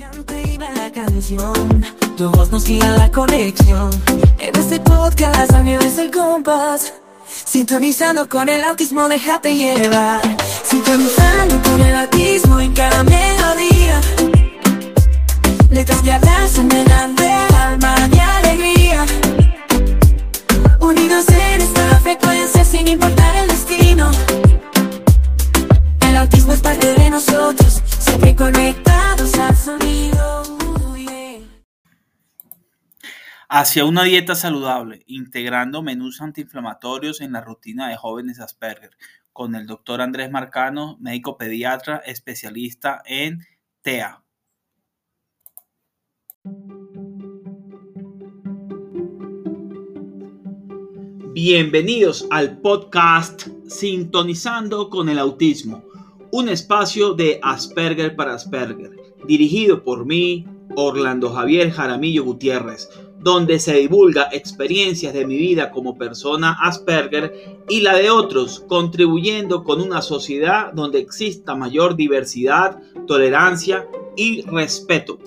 Cante la canción, tu voz nos guía la conexión. En este podcast es el compás. Sintonizando con el autismo, déjate llevar. Sintonizando con el autismo en cada melodía. Letras de abrazo, de alma y alegría. Unidos en esta frecuencia sin importar el destino. El autismo es parte de nosotros, siempre conectados al sonido. Hacia una dieta saludable, integrando menús antiinflamatorios en la rutina de jóvenes Asperger, con el doctor Andrés Marcano, médico pediatra, especialista en TEA. Bienvenidos al podcast Sintonizando con el Autismo, un espacio de Asperger para Asperger, dirigido por mí, Orlando Javier Jaramillo Gutiérrez, donde se divulga experiencias de mi vida como persona Asperger y la de otros, contribuyendo con una sociedad donde exista mayor diversidad, tolerancia y respeto.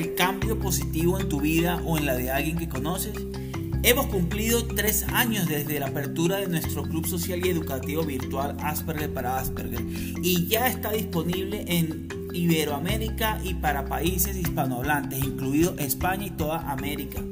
El cambio positivo en tu vida o en la de alguien que conoces? Hemos cumplido tres años desde la apertura de nuestro club social y educativo virtual Asperger para Asperger y ya está disponible en Iberoamérica y para países hispanohablantes, incluido España y toda América.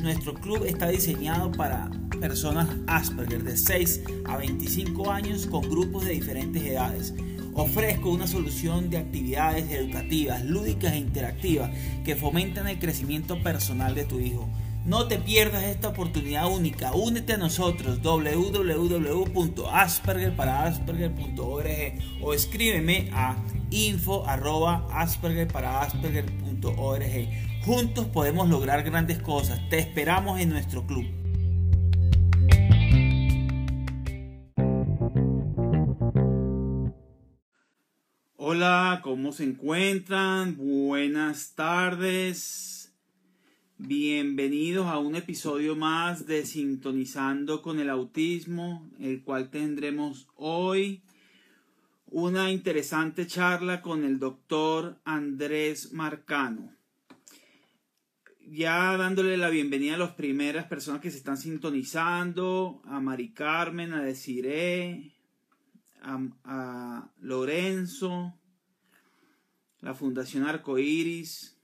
Nuestro club está diseñado para personas Asperger de 6 a 25 años con grupos de diferentes edades. Ofrezco una solución de actividades educativas, lúdicas e interactivas que fomentan el crecimiento personal de tu hijo. No te pierdas esta oportunidad única. Únete a nosotros www.aspergerparaasperger.org o escríbeme a info@aspergerparaasperger.org. Juntos podemos lograr grandes cosas. Te esperamos en nuestro club. Hola, ¿cómo se encuentran? Buenas tardes. Bienvenidos a un episodio más de Sintonizando con el Autismo, el cual tendremos hoy una interesante charla con el doctor Andrés Marcano. Ya dándole la bienvenida a las primeras personas que se están sintonizando, a Mari Carmen, a Desiree, a, a Lorenzo, la Fundación Arcoiris.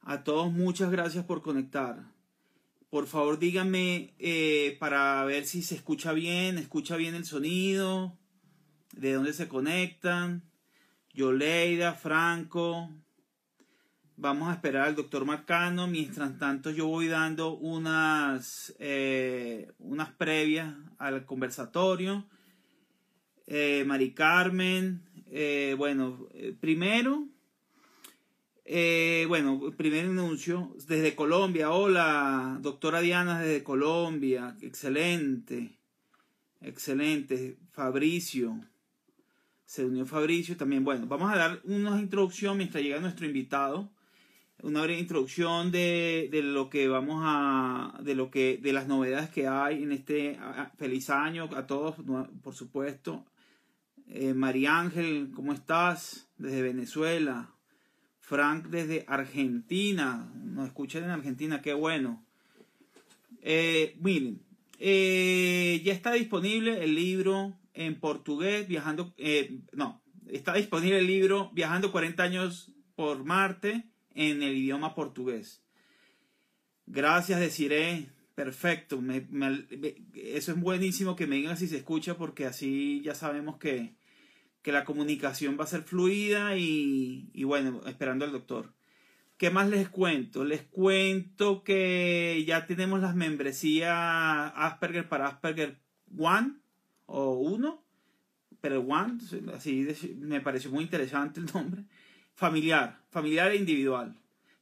A todos muchas gracias por conectar. Por favor díganme eh, para ver si se escucha bien, escucha bien el sonido, de dónde se conectan. Yoleida, Franco. Vamos a esperar al doctor Marcano. Mientras tanto yo voy dando unas, eh, unas previas al conversatorio. Eh, Mari Carmen, eh, bueno, eh, primero, eh, bueno, primer anuncio desde Colombia. Hola, doctora Diana desde Colombia. Excelente, excelente. Fabricio, se unió Fabricio también. Bueno, vamos a dar una introducción mientras llega nuestro invitado. Una breve introducción de, de lo que vamos a, de lo que, de las novedades que hay en este feliz año a todos, por supuesto. Eh, María Ángel, ¿cómo estás? Desde Venezuela. Frank desde Argentina. Nos escuchan en Argentina, qué bueno. Eh, miren, eh, ya está disponible el libro en portugués, viajando, no, está disponible el libro Viajando 40 años por Marte en el idioma portugués. Gracias, Desiree. Perfecto. Eso es buenísimo que me digan si se escucha porque así ya sabemos que, que la comunicación va a ser fluida y, bueno, esperando al doctor. ¿Qué más les cuento? Les cuento que ya tenemos las membresías Asperger para Asperger One o uno, pero One, así me pareció muy interesante el nombre. Familiar, familiar e individual.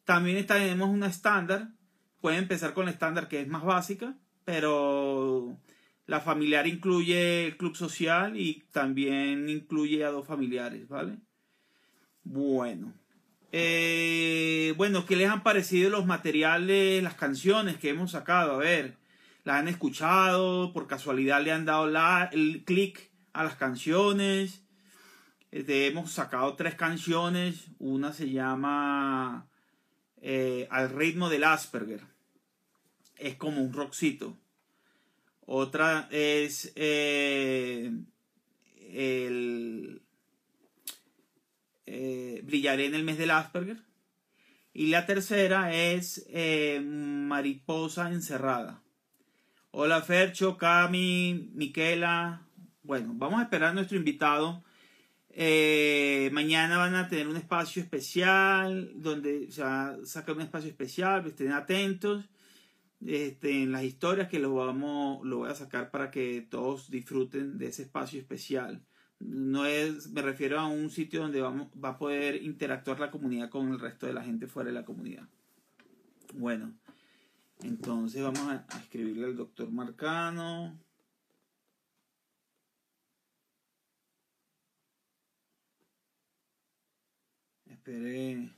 También tenemos una estándar. Pueden empezar con la estándar que es más básica, pero la familiar incluye el club social y también incluye a dos familiares, ¿vale? Bueno, Eh, bueno, ¿qué les han parecido los materiales, las canciones que hemos sacado? A ver, ¿las han escuchado? ¿Por casualidad le han dado la, el clic a las canciones? Este, hemos sacado tres canciones. Una se llama eh, Al ritmo del Asperger. Es como un rockcito. Otra es eh, el eh, Brillaré en el mes del Asperger. Y la tercera es eh, Mariposa Encerrada. Hola Fercho, Cami, Miquela. Bueno, vamos a esperar a nuestro invitado. Mañana van a tener un espacio especial donde se va a sacar un espacio especial, estén atentos este, en las historias que lo, vamos, lo voy a sacar para que todos disfruten de ese espacio especial no es, me refiero a un sitio donde vamos, va a poder interactuar la comunidad con el resto de la gente fuera de la comunidad. Bueno, entonces vamos a, escribirle al doctor Marcano. Espere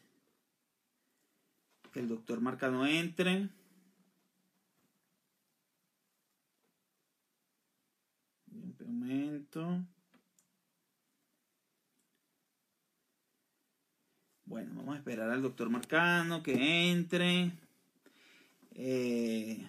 que el doctor Marcano entre. Un momento. Bueno, vamos a esperar al doctor Marcano que entre. Eh,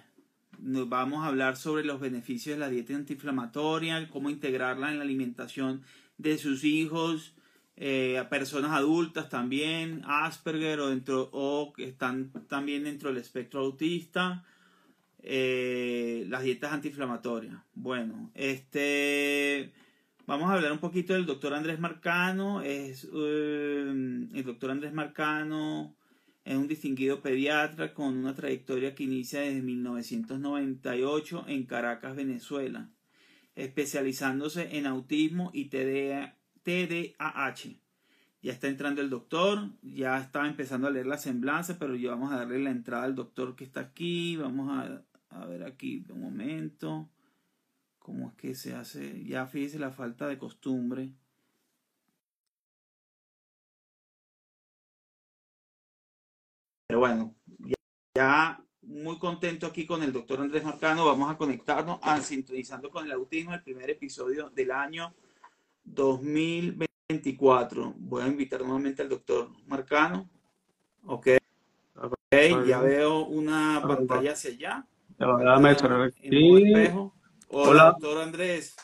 nos vamos a hablar sobre los beneficios de la dieta antiinflamatoria, cómo integrarla en la alimentación de sus hijos, eh, a personas adultas también, Asperger o, dentro, o que están también dentro del espectro autista, eh, las dietas antiinflamatorias. Bueno, este Vamos a hablar un poquito del doctor Andrés Marcano. Es, eh, el doctor Andrés Marcano es un distinguido pediatra con una trayectoria que inicia desde 1998 en Caracas, Venezuela, especializándose en autismo y TDAH. Ya está entrando el doctor, ya está empezando a leer la semblanza, pero ya vamos a darle la entrada al doctor que está aquí. Vamos a, a ver aquí un momento cómo es que se hace, ya fíjese la falta de costumbre. Pero bueno, ya, muy contento aquí con el doctor Andrés Marcano. Vamos a conectarnos a Sintonizando con el Autismo, el primer episodio del año 2024. Voy a invitar nuevamente al doctor Marcano. Ok. Ok, ya veo una pantalla hacia allá. Dame espejo. Hola, doctor Andrés.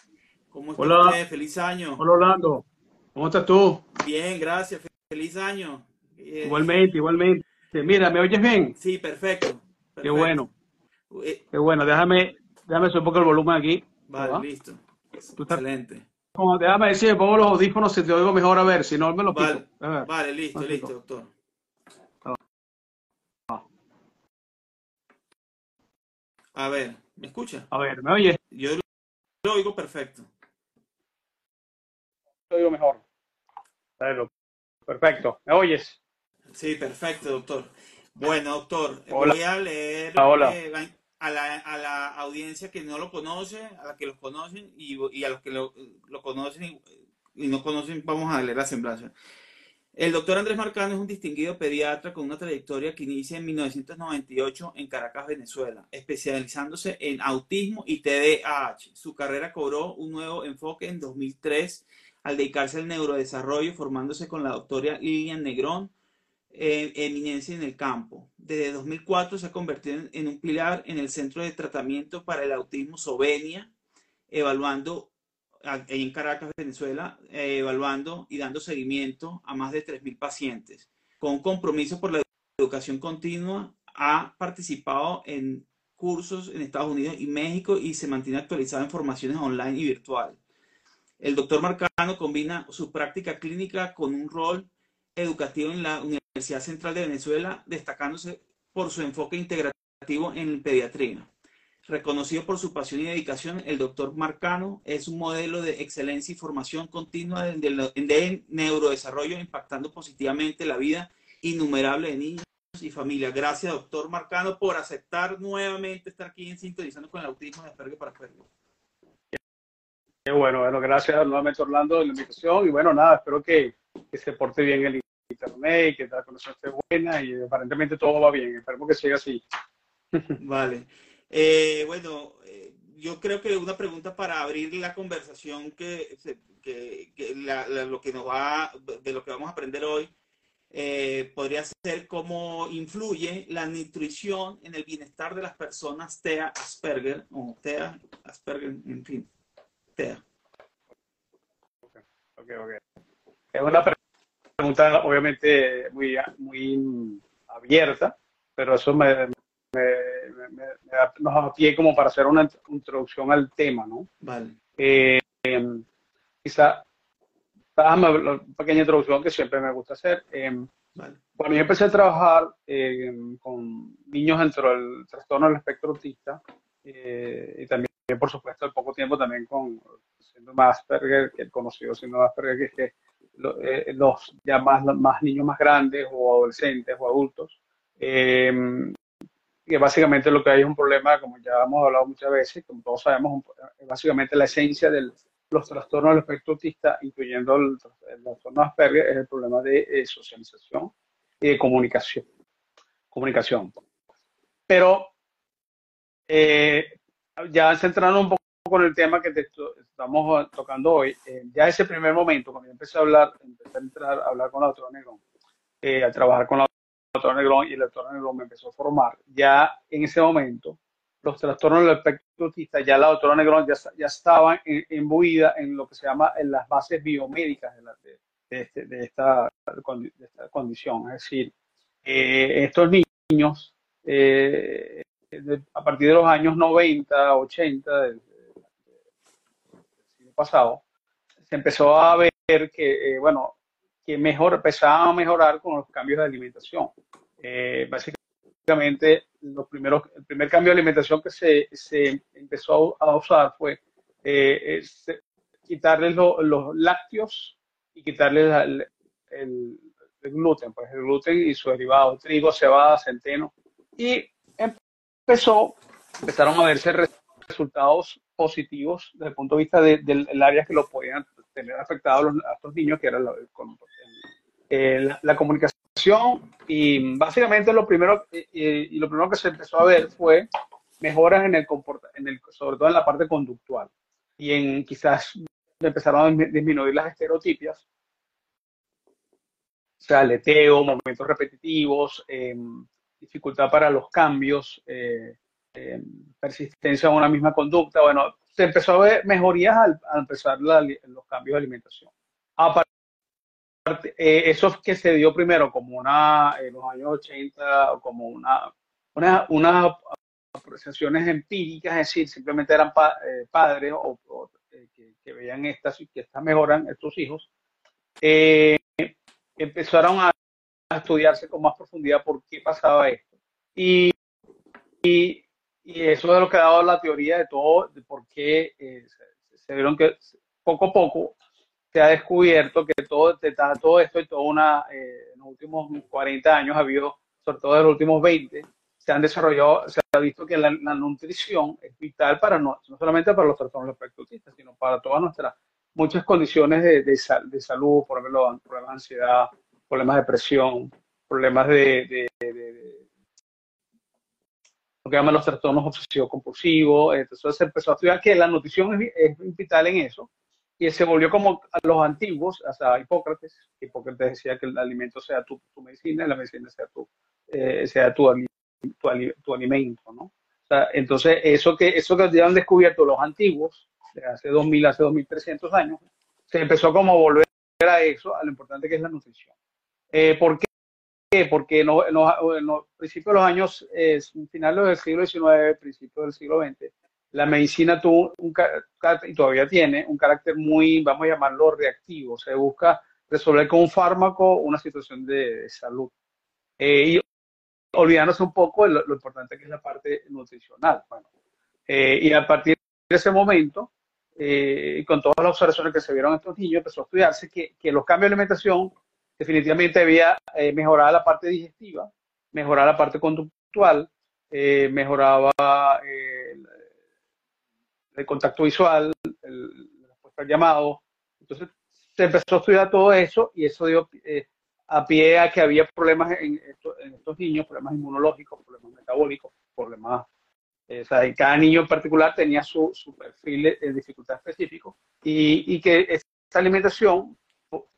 ¿Cómo está Hola. usted? Feliz año. Hola, Orlando. ¿Cómo estás tú? Bien, gracias. Feliz año. Eh, Igualmente, igualmente. Mira, ¿me oyes bien? Sí, perfecto. Qué perfecto. bueno, Eh, qué bueno. Déjame, déjame subir un poco el volumen aquí. vale, ¿Va? listo. Tú estás- Excelente. Como, déjame decir, me pongo los audífonos si te oigo mejor a ver, si no me lo quito. Vale, vale, listo, listo, doctor. Ah. A ver, ¿me escucha? A ver, ¿me oyes? Yo lo oigo perfecto. Te oigo mejor. Perfecto. ¿Me oyes? Sí, perfecto, doctor. Bueno, doctor, Hola. voy a leer Hola. eh, a, la, a la audiencia que no lo conoce, a la que los conocen y, y a los que lo, lo conocen y, y no conocen, vamos a leer la semblanza. El doctor Andrés Marcano es un distinguido pediatra con una trayectoria que inicia en 1998 en Caracas, Venezuela, especializándose en autismo y TDAH. Su carrera cobró un nuevo enfoque en 2003 al dedicarse al neurodesarrollo, formándose con la doctora Lilian Negrón, eh, eminencia en el campo. Desde 2004 se ha convertido en, en un pilar en el Centro de Tratamiento para el Autismo Sovenia, evaluando a- en Caracas, Venezuela, eh, evaluando y dando seguimiento a más de 3.000 pacientes. Con compromiso por la educación continua, ha participado en cursos en Estados Unidos y México y se mantiene actualizado en formaciones online y virtual. El doctor Marcano combina su práctica clínica con un rol educativo en la Universidad Central de Venezuela, destacándose por su enfoque integrativo en pediatría. Reconocido por su pasión y dedicación, el doctor Marcano es un modelo de excelencia y formación continua de, de- de neurodesarrollo, impactando positivamente la vida innumerable de niños y familias. Gracias, doctor Marcano, por aceptar nuevamente estar aquí en Sintonizando con el Autismo de Asperger para Asperger. Bueno, bueno, gracias nuevamente Orlando de la invitación y bueno, nada, espero que, que se porte bien el internet y que la conexión esté buena y aparentemente todo va bien. Esperemos que siga así. Vale. Eh, bueno, eh, yo creo que una pregunta para abrir la conversación que, que, la, lo que nos va, de lo que vamos a aprender hoy, eh, podría ser cómo influye la nutrición en el bienestar de las personas TEA Asperger o TEA Asperger, en fin, TEA. Okay, okay. Es una pregunta obviamente muy, muy abierta, pero eso me, me, me, da, nos da pie como para hacer una introducción al tema, ¿no? Vale. Eh, quizá, una pequeña introducción que siempre me gusta hacer. Eh, vale. Cuando yo empecé a trabajar eh, con niños dentro del trastorno del espectro autista, eh, y también, por supuesto, al poco tiempo también con síndrome Asperger, que el conocido síndrome Asperger, que es que eh, los ya más, más niños más grandes o adolescentes o adultos, eh, que básicamente lo que hay es un problema, como ya hemos hablado muchas veces, como todos sabemos, básicamente la esencia de los trastornos del espectro autista, incluyendo el, el trastorno Asperger, es el problema de eh, socialización y de comunicación. Comunicación. Pero eh, ya centrando un poco con el tema que te estamos tocando hoy, eh, ya ese primer momento, cuando yo empecé a hablar, empecé a entrar a hablar con la doctora Negrón, eh, a trabajar con la doctora Negrón y la doctora Negrón me empezó a formar, ya en ese momento, los trastornos del espectro autista, ya la doctora Negrón ya, ya estaba imbuida en lo que se llama en las bases biomédicas de, la, de, de, este, de esta, esta, condición. Es decir, eh, estos niños, eh, a partir de los años 90, 80 del, siglo pasado, se empezó a ver que, eh, bueno, que mejor, empezaban a mejorar con los cambios de alimentación. Eh, básicamente, los primeros, el primer cambio de alimentación que se, se empezó a usar fue eh, quitarles lo, los lácteos y quitarles el, el, el, gluten, pues el gluten y su derivado, trigo, cebada, centeno. Y empezó, empezaron a verse resultados positivos desde el punto de vista del de, de área que lo podían tener afectado a, a estos niños, que era la, el, la, la, comunicación. Y básicamente lo primero, y, y, lo primero que se empezó a ver fue mejoras en el en el, sobre todo en la parte conductual. Y en quizás empezaron a disminuir las estereotipias. O sea, leteo, momentos repetitivos, eh, dificultad para los cambios, eh, eh, persistencia en una misma conducta. Bueno, se empezó a ver mejorías al, al empezar la, los cambios de alimentación. Aparte, eh, eso que se dio primero como una, en los años 80, como una, una, una apreciaciones empíricas, es decir, simplemente eran pa, eh, padres o, o eh, que, que, veían estas y que estas mejoran estos hijos, empezaron a, a, estudiarse con más profundidad por qué pasaba esto. Y, y, y eso es lo que ha dado la teoría de todo, de por qué eh, se, se, vieron que poco a poco se ha descubierto que todo, todo esto y toda una, eh, en los últimos 40 años ha habido, sobre todo en los últimos 20, se han desarrollado, se ha visto que la, la nutrición es vital para no, no, solamente para los trastornos autistas, sino para todas nuestras, muchas condiciones de, de, de salud, por ejemplo, problemas de ansiedad, problemas de presión, problemas de, de lo que llaman los trastornos obsesivos compulsivos. Entonces se empezó a estudiar que la nutrición es, es, vital en eso y se volvió como a los antiguos, hasta Hipócrates. Hipócrates decía que el alimento sea tu, tu medicina y la medicina sea tu, eh, sea tu, tu, tu, alimento, ¿no? O sea, entonces, eso que, eso que ya han descubierto los antiguos, de hace 2000, hace 2300 años, se empezó como a volver a eso, a lo importante que es la nutrición. Eh, ¿Por qué? Porque no, no, en los principios de los años, eh, finales del siglo XIX, principios del siglo XX, la medicina tuvo un, y todavía tiene un carácter muy, vamos a llamarlo reactivo. Se busca resolver con un fármaco una situación de, de salud. Eh, y olvidándose un poco de lo, lo, importante que es la parte nutricional. Bueno, eh, y a partir de ese momento, eh, con todas las observaciones que se vieron en estos niños, empezó a estudiarse que, que los cambios de alimentación definitivamente había eh, mejorado la parte digestiva, mejoraba la parte conductual, eh, mejoraba el, el, contacto visual, la respuesta al llamado. Entonces se empezó a estudiar todo eso y eso dio, eh, a pie a que había problemas en, estos niños, problemas inmunológicos, problemas metabólicos, problemas... Eh, o sea, en cada niño en particular tenía su, perfil de dificultad específico y, y que esta alimentación,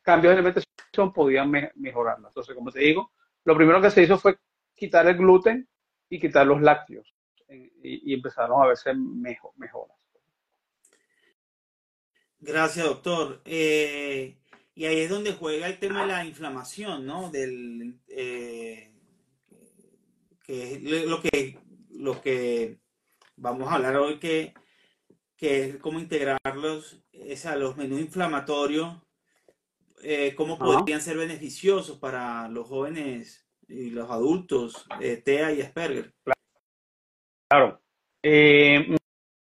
cambios de alimentación podían mejorarla. Entonces, como te digo, lo primero que se hizo fue quitar el gluten y quitar los lácteos eh, y, empezaron a verse mejor, mejoras. Gracias, doctor. Eh, y ahí es donde juega el tema de la inflamación, ¿no? Del, eh, que es lo que, lo que vamos a hablar hoy, que, que es cómo integrarlos es a los menús inflamatorios, eh, cómo podrían ser beneficiosos para los jóvenes y los adultos, eh, TEA y Asperger. Claro.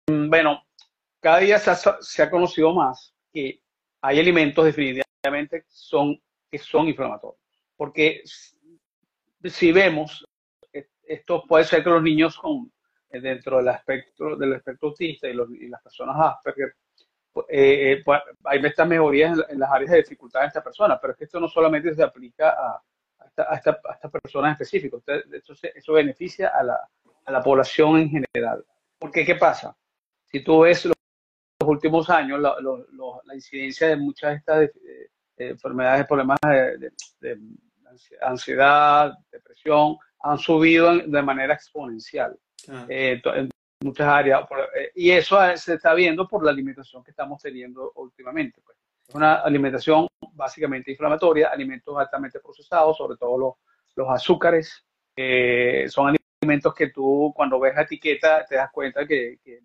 bueno, cada día se ha, se ha conocido más que hay alimentos definitivamente son, que son inflamatorios. Porque si vemos, e, esto puede ser que los niños con, eh, dentro del espectro, del espectro autista y, las personas Asperger, eh, eh, pues, hay estas mejorías en, las áreas de dificultad de esta persona, pero es que esto no solamente se aplica a, a, esta, a estas personas específicas, eso, eso beneficia a la, a la población en general. Porque, ¿qué pasa? Si tú ves los, últimos años, la, la, incidencia de muchas de estas enfermedades, problemas de, ansiedad, depresión, han subido de manera exponencial eh, en muchas áreas. Eh, y eso se está viendo por la alimentación que estamos teniendo últimamente. Pues. Es una alimentación básicamente inflamatoria, alimentos altamente procesados, sobre todo los, los azúcares. Eh, son alimentos que tú cuando ves la etiqueta te das cuenta que, que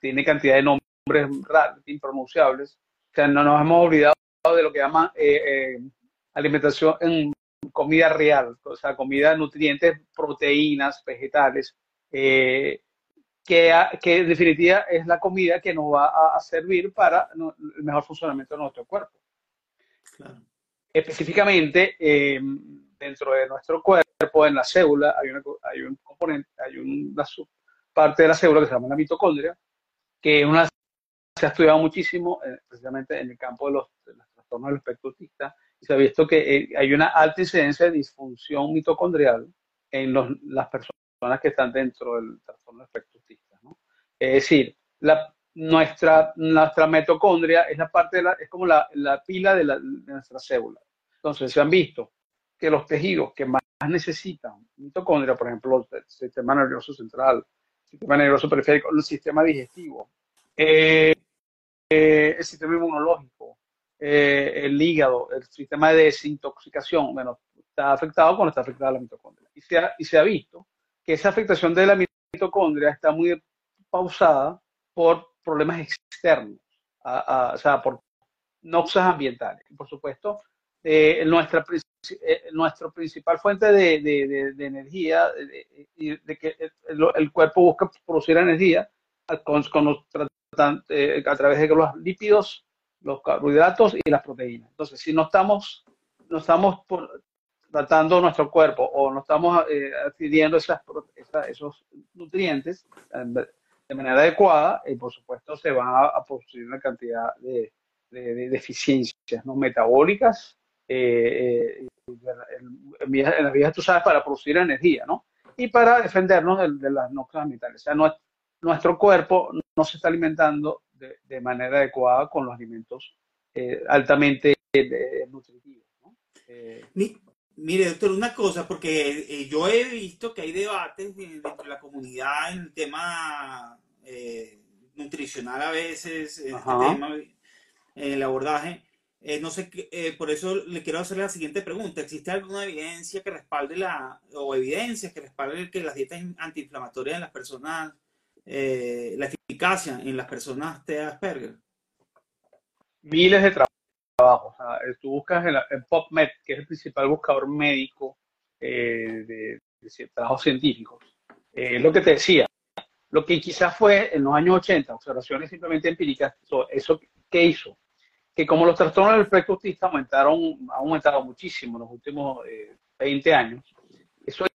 tiene cantidad de nombres raros, impronunciables. O sea, no nos hemos olvidado de lo que llaman eh, eh, alimentación en comida real, o sea, comida, nutrientes, proteínas, vegetales, eh, que, que, en definitiva es la comida que nos va a, servir para el mejor funcionamiento de nuestro cuerpo. Específicamente, dentro de nuestro cuerpo, en la célula, hay, una, hay un componente, hay una parte de la célula que se llama la mitocondria, que una, se ha estudiado muchísimo, precisamente en el campo de los, de trastorno del espectro autista, y se ha visto que eh, hay una alta incidencia de disfunción mitocondrial en las personas que están dentro del trastorno espectro autista. ¿no? Es decir, la, nuestra, nuestra mitocondria es la parte de la, es como la, la pila de, la, de nuestra célula. Entonces, se han visto que los tejidos que más necesitan mitocondria, por ejemplo, el sistema nervioso central, el sistema nervioso periférico, el sistema digestivo, eh, eh, el sistema inmunológico, eh, el hígado, el sistema de desintoxicación, bueno, está afectado cuando está afectada la mitocondria. Y se ha, y se ha visto que esa afectación de la mitocondria está muy pausada por problemas externos, o sea, por noxas ambientales. Por supuesto, eh, nuestra, eh, nuestra principal fuente de, de, de, energía, y de, que el, cuerpo busca producir energía con, con los, a través de los lípidos los carbohidratos y las proteínas. Entonces, si no estamos, no estamos tratando nuestro cuerpo o no estamos eh, adquiriendo esas, esos nutrientes de manera adecuada, y por supuesto se va a, producir una cantidad de, deficiencias ¿no? metabólicas eh, eh, en, las vías, tú sabes, para producir energía, ¿no? Y para defendernos de, las noxas ambientales. O sea, nuestro cuerpo no se está alimentando de, manera adecuada con los alimentos eh, altamente eh, nutritivos. Eh, mire, doctor, una cosa, porque yo he visto que hay debates dentro de la comunidad en el tema nutricional a veces, en este tema, el abordaje. no sé, por eso le quiero hacer la siguiente pregunta. ¿Existe alguna evidencia que respalde la, o evidencias que respalden que las dietas antiinflamatorias en las personas eh, la eficacia en las personas de Asperger? Miles de trabajos. Tú buscas en, PubMed, que es el principal buscador médico eh, de, trabajos científicos. Eh, lo que te decía, lo que quizás fue en los años 80, observaciones simplemente empíricas, eso, eso ¿qué hizo? Que como los trastornos del espectro autista aumentaron, han aumentado muchísimo en los últimos 20 años, eso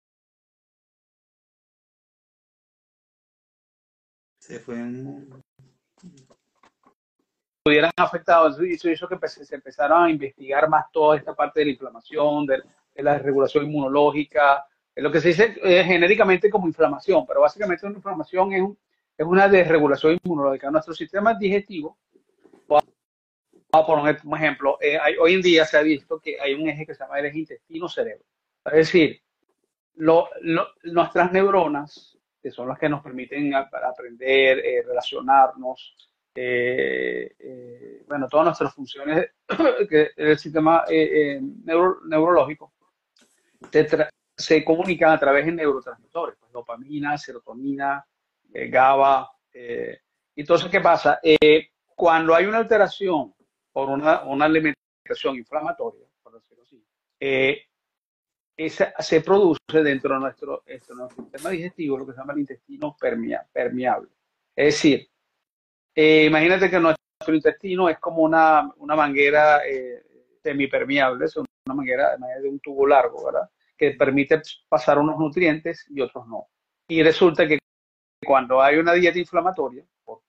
Se fue estuvieran afectados. Eso hizo que se empezaron a investigar más toda esta parte de la inflamación, de, la regulación inmunológica, lo que se dice eh, genéricamente como inflamación, pero básicamente una inflamación es, es una desregulación inmunológica. Nuestro sistema digestivo, vamos a poner un ejemplo, eh, hoy en día se ha visto que hay un eje que se llama el eje intestino-cerebro. Es decir, nuestras neuronas, que son las que nos permiten aprender, eh, relacionarnos, bueno, todas nuestras funciones del sistema neurológico, se comunican a través de neurotransmisores, pues, dopamina, serotonina, eh, GABA. Eh, entonces, ¿qué pasa? Eh, cuando hay una alteración por una, una alimentación inflamatoria, por decirlo así, esa, se produce dentro de nuestro, nuestro, sistema digestivo lo que se llama el intestino permeable. Es decir, imagínate que nuestro intestino es como una, una manguera semipermeable, es una manguera de un tubo largo, ¿verdad? que permite pasar unos nutrientes y otros no. Y resulta que cuando hay una dieta inflamatoria, por,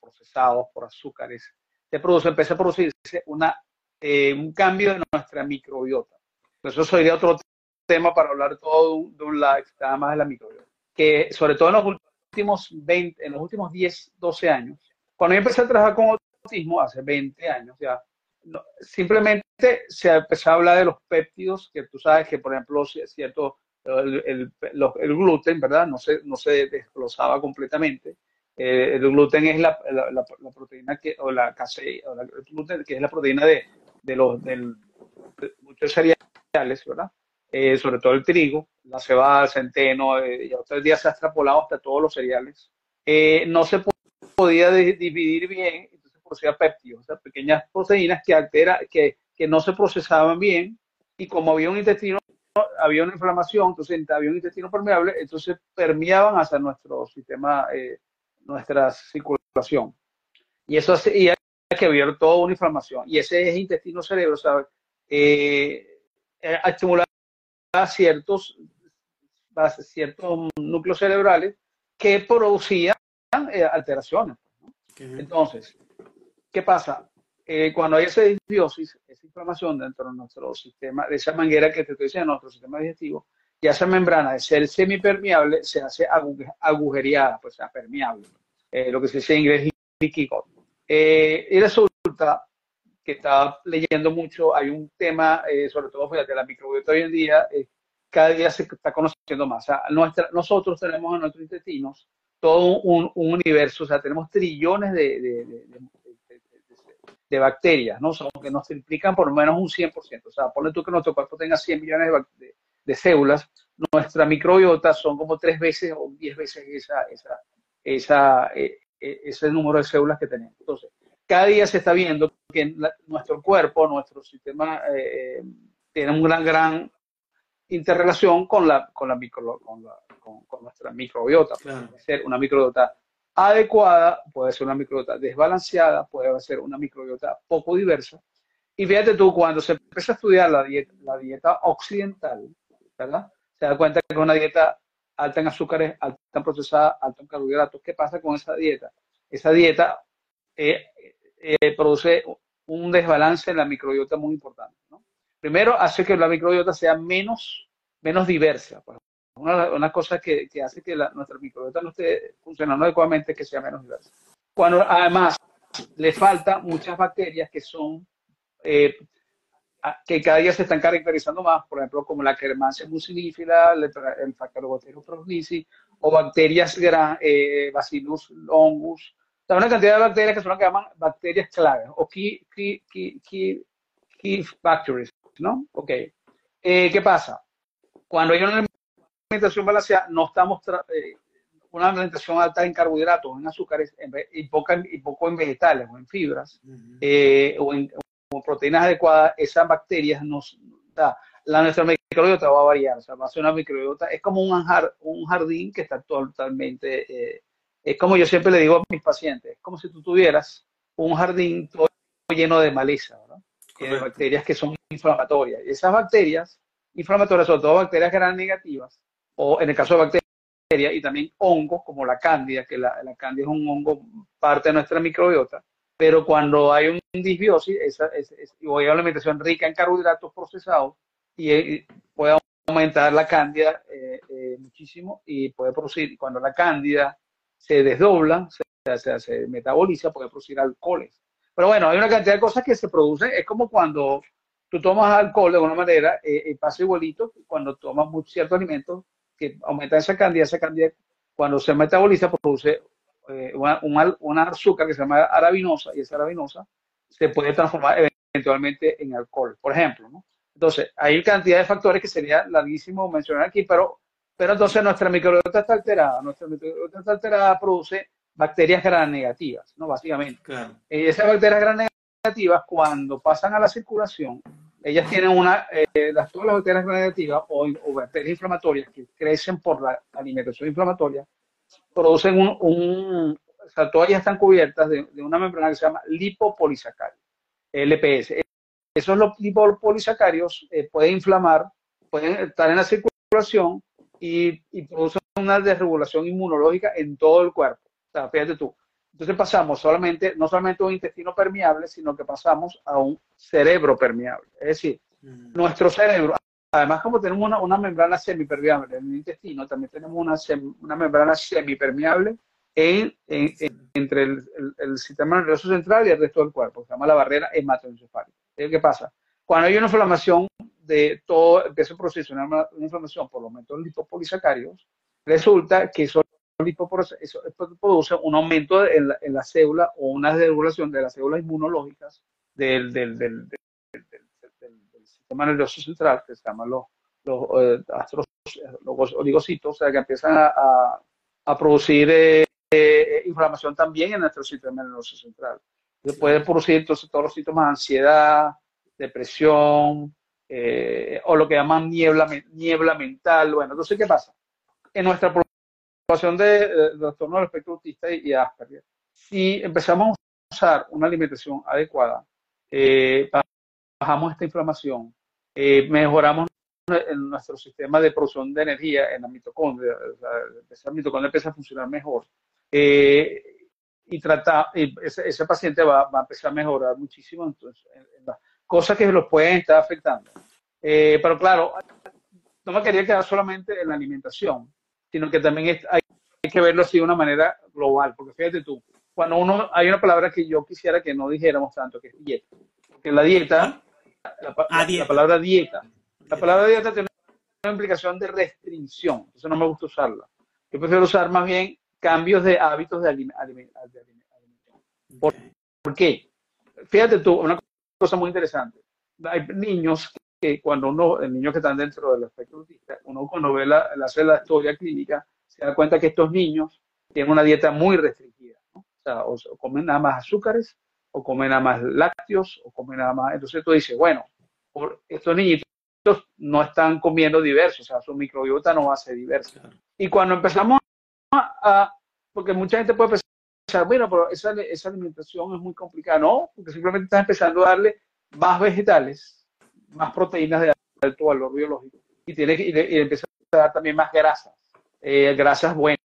procesados, por azúcares, se produce, empieza a producirse una, eh, un cambio de nuestra microbiota. Eso sería otro tema para hablar todo de un nada más de la microbiota. Que sobre todo en los últimos 20, en los últimos 10, 12 años, cuando yo empecé a trabajar con autismo, hace 20 años ya, simplemente se empezó a hablar de los péptidos, que tú sabes que, por ejemplo, cierto, el, el, gluten, ¿verdad? No se, no se desglosaba completamente. Eh, el gluten es la, la, proteína que, o la caseína, o la, gluten, que es la proteína de, de los del, muchos cereales, ¿verdad? Eh, sobre todo el trigo, la cebada, el centeno, eh, y otros días se ha extrapolado hasta todos los cereales. no se podía dividir bien producía péptidos, o pequeñas proteínas que, altera, que, que no se procesaban bien y como había un intestino, había una inflamación, entonces había un intestino permeable, entonces permeaban hacia nuestro sistema, eh, nuestra circulación. Y eso hacía que hubiera toda una inflamación. Y ese es intestino cerebro, ¿sabes? Eh, eh estimulaba ciertos, ciertos núcleos cerebrales que producían eh, alteraciones. Entonces, ¿Qué pasa? Eh, cuando hay esa disbiosis, esa inflamación dentro de nuestro sistema, de esa manguera que te estoy diciendo, nuestro sistema digestivo, ya esa membrana de ser semipermeable se hace agujereada, pues sea permeable, eh, lo que se dice en inglés leaky eh, y resulta que estaba leyendo mucho, hay un tema, sobre todo fíjate, la microbiota hoy en día, cada día se está conociendo más. O sea, nuestra, nosotros tenemos en nuestros intestinos todo un, universo, o sea, tenemos trillones de de bacterias, ¿no? Son que nos implican por lo menos un 100%. O sea, ponle tú que nuestro cuerpo tenga 100 millones de, células, nuestra microbiota son como tres veces o diez veces esa, esa, esa, e, e, ese número de células que tenemos. Entonces, cada día se está viendo que nuestro cuerpo, nuestro sistema, eh, tiene una gran, gran interrelación con la, con la, micro, con, la con, nuestra microbiota. Puede ser una microbiota adecuada, puede ser una microbiota desbalanceada, puede ser una microbiota poco diversa. Y fíjate tú, cuando se empieza a estudiar la dieta, la dieta occidental, ¿verdad? Se da cuenta que es una dieta alta en azúcares, alta en procesada, alta en carbohidratos. ¿Qué pasa con esa dieta? Esa dieta eh, eh, produce un desbalance en la microbiota muy importante. ¿no? Primero, hace que la microbiota sea menos, menos diversa. Pues, una, una cosa que, que, hace que la, nuestra microbiota no esté funcionando adecuadamente que sea menos diversa. Cuando además le falta muchas bacterias que son, eh, que cada día se están caracterizando más, por ejemplo, como la Kermansia mucinifila, el, el Bacteria o bacterias, eh, Bacillus longus, o una cantidad de bacterias que son las que llaman bacterias clave, o key, key, key, key, key ¿no? Ok. Eh, ¿Qué pasa? Cuando hay una alimentación balanceada, no estamos eh, una alimentación alta en carbohidratos, en azúcares y, poca, y poco en vegetales o en fibras eh, o en proteínas adecuadas, esas bacterias nos da, la nuestra microbiota va a variar, o sea, va a ser una microbiota, es como un, un jardín que está totalmente, eh, es como yo siempre le digo a mis pacientes, es como si tú tuvieras un jardín todo lleno de maleza, de bacterias que son inflamatorias. Y esas bacterias inflamatorias, sobre todo bacterias gran negativas, o en el caso de bacterias y también hongos como la cándida, que la, la cándida es un hongo parte de nuestra microbiota, pero cuando hay un disbiosis, esa, es, o hay una alimentación rica en carbohidratos procesados, y, puede aumentar la cándida eh, eh, muchísimo y puede producir, cuando la cándida se desdobla, se, se, metaboliza, puede producir alcoholes. Pero bueno, hay una cantidad de cosas que se producen, es como cuando tú tomas alcohol de alguna manera, eh, pasa igualito cuando tomas ciertos alimentos que aumentan esa cándida, esa cándida cuando se metaboliza produce eh, una, azúcar que se llama arabinosa y esa arabinosa se puede transformar eventualmente en alcohol, por ejemplo. ¿no? Entonces, hay cantidad de factores que sería larguísimo mencionar aquí, pero, pero entonces nuestra microbiota está alterada. Nuestra microbiota está alterada, produce bacterias gram negativas, ¿no? Básicamente. Y esas bacterias gram negativas, cuando pasan a la circulación, ellas tienen una, eh, las, todas las bacterias negativas o, o, bacterias inflamatorias que crecen por la alimentación inflamatoria, producen un, un o sea, todas ellas están cubiertas de, de, una membrana que se llama lipopolisacárido, LPS. Esos lipopolisacáridos eh, pueden inflamar, pueden estar en la circulación y, y producen una desregulación inmunológica en todo el cuerpo. O sea, fíjate tú. Entonces pasamos solamente, no solamente a un intestino permeable, sino que pasamos a un cerebro permeable. Es decir, mm. nuestro cerebro, además como tenemos una, una, membrana semipermeable en el intestino, también tenemos una, una membrana semipermeable en, entre el, el, sistema nervioso central y el resto del cuerpo, se llama la barrera hematoencefálica. ¿Qué pasa? Cuando hay una inflamación de todo, empieza a producirse una, una inflamación por los métodos lipopolisacáridos, resulta que eso, eso produce un aumento en la, en la, célula o una desregulación de las células inmunológicas del, del, del, del, sistema nervioso central, que se llaman los, los, eh, astros, los oligocitos, o sea, que empiezan a, a, producir eh, eh, inflamación también en nuestro sistema nervioso central. Entonces puede producir entonces todos los síntomas de ansiedad, depresión, eh, o lo que llaman niebla, niebla mental. Bueno, entonces, ¿qué pasa? En nuestra población de, de trastorno del espectro autista y, Asperger, si empezamos a usar una alimentación adecuada, eh, bajamos esta inflamación, eh, mejoramos en nuestro sistema de producción de energía en la mitocondria, o sea, la mitocondria empieza a funcionar mejor. Eh, y trata, y ese, ese, paciente va, va, a empezar a mejorar muchísimo, entonces, en, en cosas que los pueden estar afectando. Eh, pero claro, no me quería quedar solamente en la alimentación, sino que también es, hay, hay, que verlo así de una manera global, porque fíjate tú, cuando uno, hay una palabra que yo quisiera que no dijéramos tanto, que es dieta, porque la dieta, la, ah, dieta. la palabra dieta, la palabra dieta tiene una implicación de restricción, entonces no me gusta usarla. Yo prefiero usar más bien cambios de hábitos de alimentación. ¿Por, ¿Por, qué? Fíjate tú, una cosa muy interesante. Hay niños que cuando uno, el niños que están dentro del espectro autista, uno cuando ve la, la, la historia clínica, se da cuenta que estos niños tienen una dieta muy restringida. ¿no? O sea, o, o comen nada más azúcares, o comen nada más lácteos, o comen nada más. Entonces tú dices, bueno, por estos niñitos no están comiendo diversos, o sea, su microbiota no va a ser diversa. Y cuando empezamos a, porque mucha gente puede pensar, bueno, pero esa, esa alimentación es muy complicada. No, porque simplemente estás empezando a darle más vegetales, más proteínas de alto valor biológico y, tiene, y, y empiezas a dar también más grasas, eh, grasas buenas.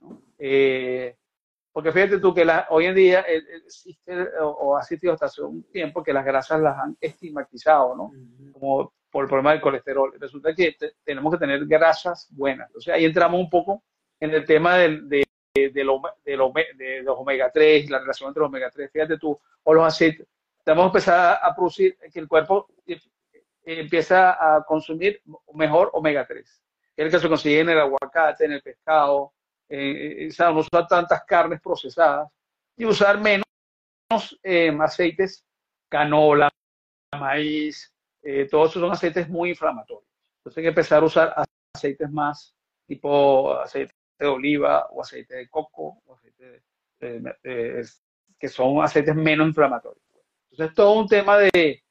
¿no? Eh, porque fíjate tú que la, hoy en día eh, eh, existe o, o, ha existido hasta hace un tiempo que las grasas las han estigmatizado, ¿no? Como por el problema del colesterol. Resulta que te, tenemos que tener grasas buenas. Entonces ahí entramos un poco en el tema del, de, de, lo, de, lo, de, los omega 3, la relación entre los omega 3, fíjate tú, o los aceites. Tenemos que empezar a producir, que el cuerpo empieza a consumir mejor omega 3. El que se consigue en el aguacate, en el pescado, eh, sea, no usar tantas carnes procesadas y usar menos eh, aceites, canola, maíz, eh, todos esos son aceites muy inflamatorios. Entonces hay que empezar a usar aceites más tipo aceite de oliva o aceite de coco, o aceite de, de, que son aceites menos inflamatorios. Entonces, todo un tema de.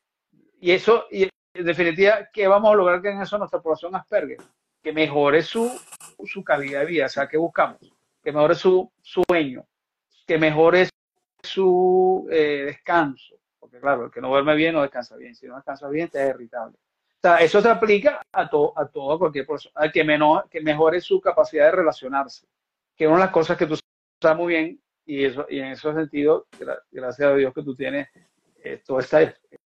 Y eso, y en definitiva, ¿qué vamos a lograr que en eso nuestra población Asperger? Que mejore su, su calidad de vida, o sea, ¿qué buscamos? Que mejore su sueño, que mejore su eh, descanso, porque claro, el que no duerme bien no descansa bien, si no descansa bien, está irritable eso se aplica a todo, a todo, a cualquier persona, que, menos, que mejore su capacidad de relacionarse. Que una de las cosas que tú sabes muy bien, y, eso, y en ese sentido, gracias a Dios que tú tienes eh, toda esta,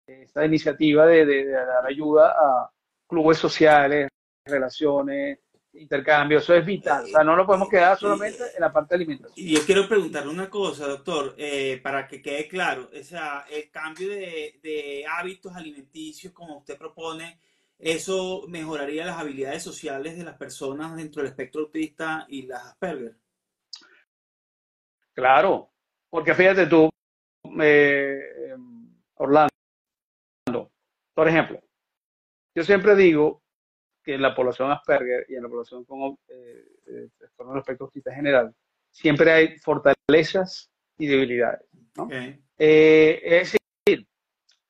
esta iniciativa de, de, dar ayuda a clubes sociales, relaciones, intercambio, eso es vital. O sea, no lo podemos quedar solamente en la parte de alimentación. Y yo quiero preguntarle una cosa, doctor, eh, para que quede claro. O sea, el cambio de, de, hábitos alimenticios, como usted propone, ¿eso mejoraría las habilidades sociales de las personas dentro del espectro autista y las Asperger? Claro, porque fíjate tú, eh, Orlando, por ejemplo, yo siempre digo que en la población Asperger y en la población con eh, eh el espectro autista general, siempre hay fortalezas y debilidades. ¿no? Eh, es decir,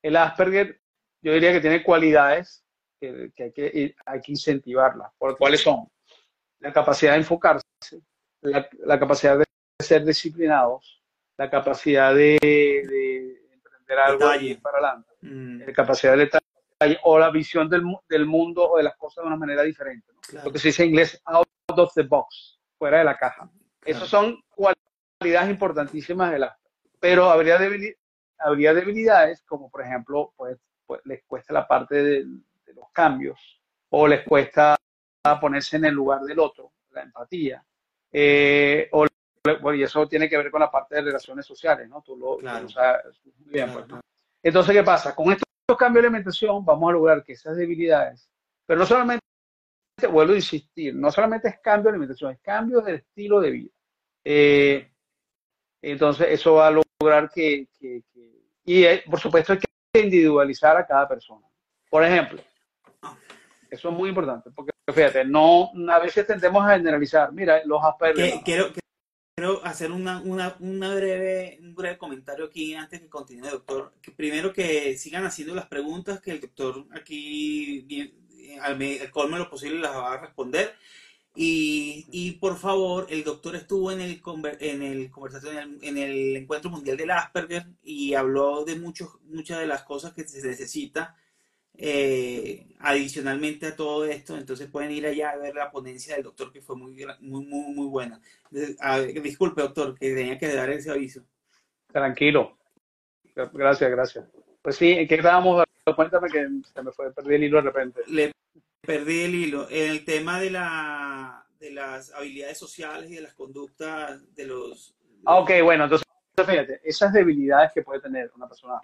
el Asperger, yo diría que tiene cualidades que, hay, que hay que incentivarlas. ¿Cuáles son? La capacidad de enfocarse, la, capacidad de ser disciplinados, la capacidad de, emprender algo y para adelante, mm. la capacidad de o la visión del, del, mundo o de las cosas de una manera diferente. Lo que se dice en inglés, out of the box, fuera de la caja. Esas son cualidades importantísimas de la... Pero habría, habría debilidades como, por ejemplo, pues, pues les cuesta la parte de, los cambios o les cuesta ponerse en el lugar del otro, la empatía. Eh, o, y eso tiene que ver con la parte de relaciones sociales, ¿no? Tú lo, sabes muy bien. Pues, Entonces, ¿qué pasa? Con esto cambios de alimentación vamos a lograr que esas debilidades, pero no solamente, vuelvo a insistir, no solamente es cambio de alimentación, es cambio del estilo de vida. Eh, entonces, eso va a lograr que, y por supuesto hay que individualizar a cada persona. Por ejemplo, eso es muy importante, porque fíjate, no, a veces tendemos a generalizar, mira, los Asperger. Quiero, quiero hacer una, una, una, breve, un breve comentario aquí antes que continúe, doctor. Que primero que sigan haciendo las preguntas que el doctor aquí, bien, al, colmo lo posible, las va a responder. Y, y, por favor, el doctor estuvo en el, en el conversación, en el, encuentro mundial del Asperger y habló de muchos, muchas de las cosas que se necesita eh, adicionalmente a todo esto, entonces pueden ir allá a ver la ponencia del doctor que fue muy, muy, muy, muy buena. disculpe, doctor, que tenía que dar ese aviso. Tranquilo. Gracias, gracias. Pues sí, ¿en qué estábamos? Cuéntame que se me fue, perdí el hilo de repente. Le perdí el hilo. En el tema de, la, de las habilidades sociales y de las conductas de los... Ah, ok, bueno, entonces fíjate, esas debilidades que puede tener una persona,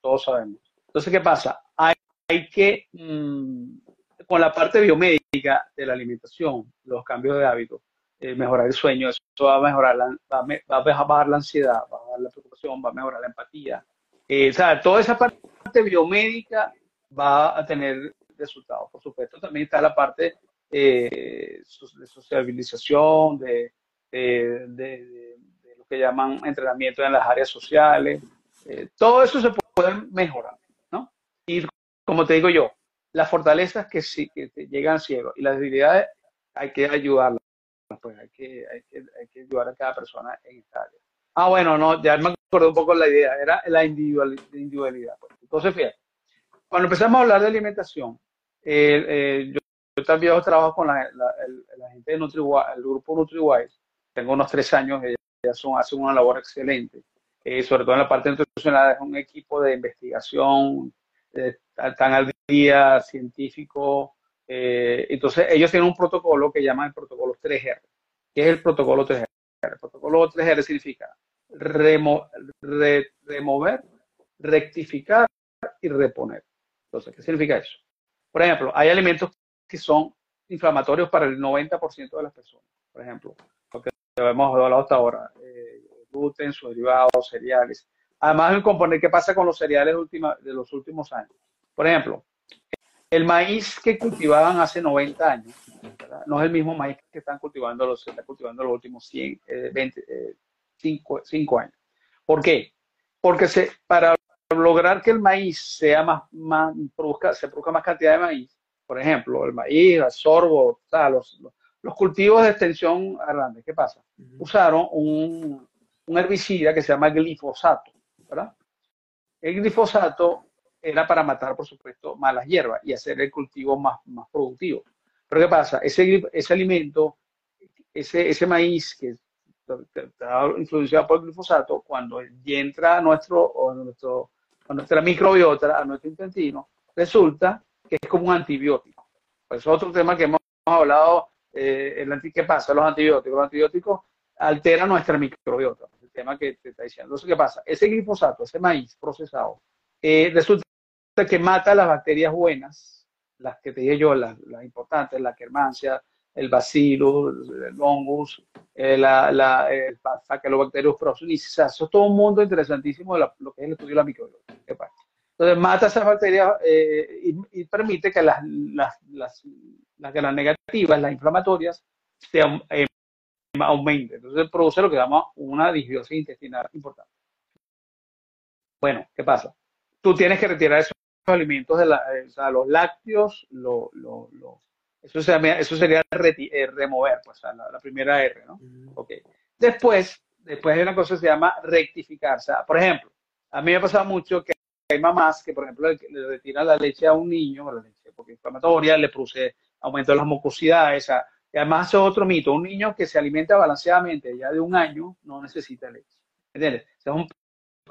todos sabemos. Entonces, ¿qué pasa? Hay hay que, mm, con la parte biomédica de la alimentación, los cambios de hábitos, eh, mejorar el sueño, eso va a mejorar, la, va, a, bajar la ansiedad, va a bajar la preocupación, va a mejorar la empatía. Eh, o sea, toda esa parte biomédica va a tener resultados. Por supuesto, también está la parte eh, de sociabilización, de, de, lo que llaman entrenamiento en las áreas sociales. todo eso se puede mejorar, ¿no? Y como te digo yo, las fortalezas que sí que te llegan ciegos y las debilidades hay que ayudarlas, pues hay que, hay que, hay que ayudar a cada persona en esta área. Ah, bueno, no, ya me acordé un poco la idea, era la individualidad. Pues. Entonces, fíjate, cuando empezamos a hablar de alimentación, eh, eh, yo, también trabajo con la, gente de NutriWise, el grupo NutriWise, tengo unos tres años, ellas son, hacen una labor excelente, eh, sobre todo en la parte nutricional, es un equipo de investigación, tan al día científico. Eh, entonces, ellos tienen un protocolo que llaman el protocolo 3R. ¿Qué es el protocolo 3R? El protocolo 3R significa remover, rectificar y reponer. Entonces, ¿qué significa eso? Por ejemplo, hay alimentos que son inflamatorios para el 90% de las personas. Por ejemplo, lo que hemos hablado hasta ahora, eh, gluten, sus derivados, cereales. Además, un componente que pasa con los cereales de los últimos años. Por ejemplo, el maíz que cultivaban hace 90 años, no es el mismo maíz que están cultivando los, se está cultivando los últimos 100, 20, 5, años. ¿Por qué? Porque se, para lograr que el maíz sea más, más produzca, se produzca más cantidad de maíz, por ejemplo, el maíz, el sorbo, los, los, cultivos de extensión grande, ¿qué pasa? Usaron un, un herbicida que se llama glifosato el glifosato era para matar, por supuesto, malas hierbas y hacer el cultivo más, más productivo. Pero ¿qué pasa? Ese, ese alimento, ese, ese maíz que está influenciado por el glifosato, cuando entra a, nuestro, nuestro, nuestra microbiota, a nuestro intestino, resulta que es como un antibiótico. Pues es otro tema que hemos hablado, eh, el, ¿qué pasa? Los antibióticos. Los antibióticos alteran nuestra microbiota, tema que te está diciendo. Entonces, ¿qué pasa? Ese glifosato, ese maíz procesado, eh, resulta que mata las bacterias buenas, las que te dije yo, las, las importantes, la quermancia, el bacillus, el hongus, eh, la, la, el Saccharobacterius prasunis, eso es todo un mundo interesantísimo de lo que es el estudio de la microbiota. Entonces mata esas bacterias eh, y, permite que las, las, las, las, negativas, las inflamatorias, se eh, aumenten. Entonces produce lo que llama una disbiosis intestinal importante. Bueno, ¿qué pasa? Tú tienes que retirar esos alimentos de la, o sea, los lácteos, los eso, eso sería eh, remover, pues, la, primera R, ¿no? Ok. Después, después hay una cosa que se llama rectificar. O sea, por ejemplo, a mí me ha pasado mucho que hay mamás que, por ejemplo, le, retiran la leche a un niño, la leche porque inflamatoria, le produce aumento de las mucosidades. Y además, es otro mito. Un niño que se alimenta balanceadamente ya de un año no necesita leche. ¿Entiendes? es, un,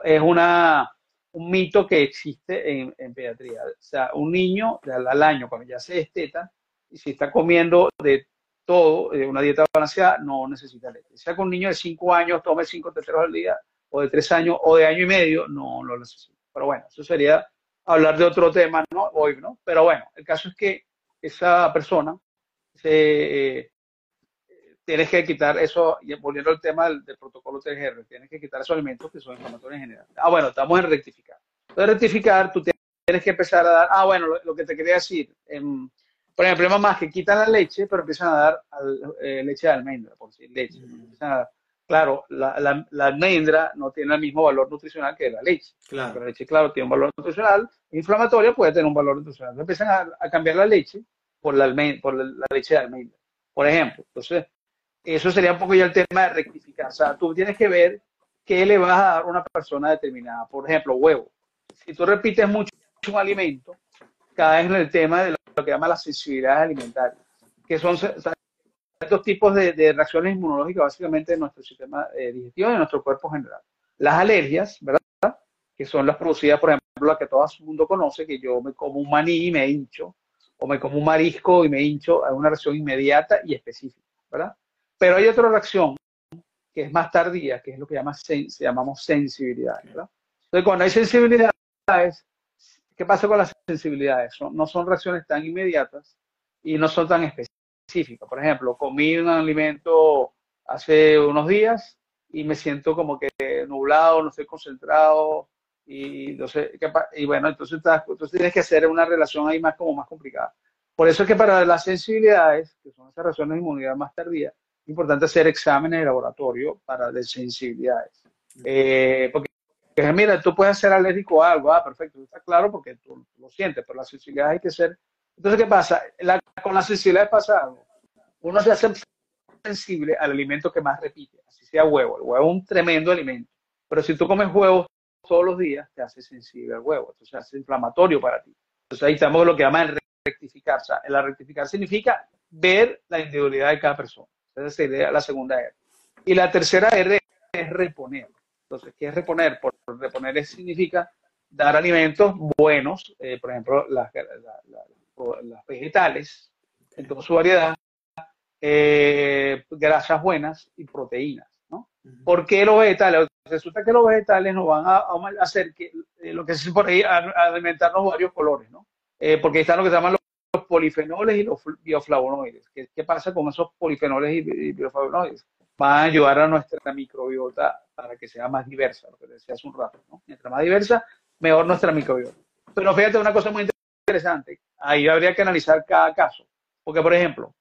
es una, un mito que existe en, en, pediatría. O sea, un niño al, año, cuando ya se desteta, y si está comiendo de todo, de una dieta balanceada, no necesita leche. Sea que un niño de 5 años tome 5 teteros al día, o de 3 años, o de año y medio, no lo necesita. Pero bueno, eso sería hablar de otro tema, ¿no? Hoy, ¿no? Pero bueno, el caso es que esa persona eh, tienes que quitar eso, y volviendo al tema del, protocolo TGR, tienes que quitar esos alimentos que son inflamatorios en general. Ah, bueno, estamos en rectificar. Entonces, rectificar, tú tienes que empezar a dar, ah, bueno, lo, que te quería decir, en, por ejemplo, hay mamás que quitan la leche, pero empiezan a dar eh, leche de almendra, por decir leche. Mm. claro, la, la, almendra no tiene el mismo valor nutricional que la leche. Claro. la leche, claro, tiene un valor nutricional. Inflamatorio puede tener un valor nutricional. Empiezan a, cambiar la leche por, la, por la, leche de almendra, por ejemplo. Entonces, eso sería un poco ya el tema de rectificar. O sea, tú tienes que ver qué le vas a dar a una persona determinada. Por ejemplo, huevo. Si tú repites mucho un alimento, caes en el tema de lo que llama la sensibilidad alimentaria, que son estos tipos de, reacciones inmunológicas básicamente de nuestro sistema eh, digestivo y de nuestro cuerpo general. Las alergias, ¿verdad? Que son las producidas, por ejemplo, las que todo el mundo conoce, que yo me como un maní y me hincho, o me como un marisco y me hincho, es una reacción inmediata y específica, ¿verdad? Pero hay otra reacción que es más tardía, que es lo que llama, llamamos sensibilidad, ¿verdad? Entonces, cuando hay sensibilidades, ¿Qué pasa con las sensibilidades? no son reacciones tan inmediatas y no son tan específicas. Por ejemplo, comí un alimento hace unos días y me siento como que nublado, no estoy concentrado y, entonces, y bueno, entonces, entonces tienes que hacer una relación ahí más como más complicada. Por eso es que para las sensibilidades, que son esas reacciones de inmunidad más tardía, es importante hacer exámenes de laboratorio para de sensibilidades. Eh, porque que mira, tú puedes ser alérgico a algo, ah, perfecto, está claro porque tú, lo sientes, pero la sensibilidad hay que ser. Entonces, ¿qué pasa? con la sensibilidad pasa algo. Uno se hace sensible al alimento que más repite, así sea huevo. El huevo es un tremendo alimento, pero si tú comes huevos todos los días, te hace sensible al huevo, entonces hace inflamatorio para ti. Entonces ahí estamos lo que llaman rectificar. O sea, la rectificar significa ver la individualidad de cada persona. Esa sería la segunda R. Y la tercera R es reponer. Entonces, ¿qué es reponer? Por reponer significa dar alimentos buenos, eh, por ejemplo, las, vegetales, en toda su variedad, eh, grasas buenas y proteínas. ¿Por qué los vegetales? Resulta que los vegetales nos van a, hacer que eh, lo que se por ahí alimentarnos varios colores, ¿no? porque están lo que se llaman los, polifenoles y los bioflavonoides. ¿Qué, ¿Qué, pasa con esos polifenoles y bioflavonoides? Van a ayudar a nuestra microbiota para que sea más diversa, lo que decía hace un rato, ¿no? Mientras más diversa, mejor nuestra microbiota. Pero fíjate una cosa muy interesante, ahí habría que analizar cada caso, porque por ejemplo,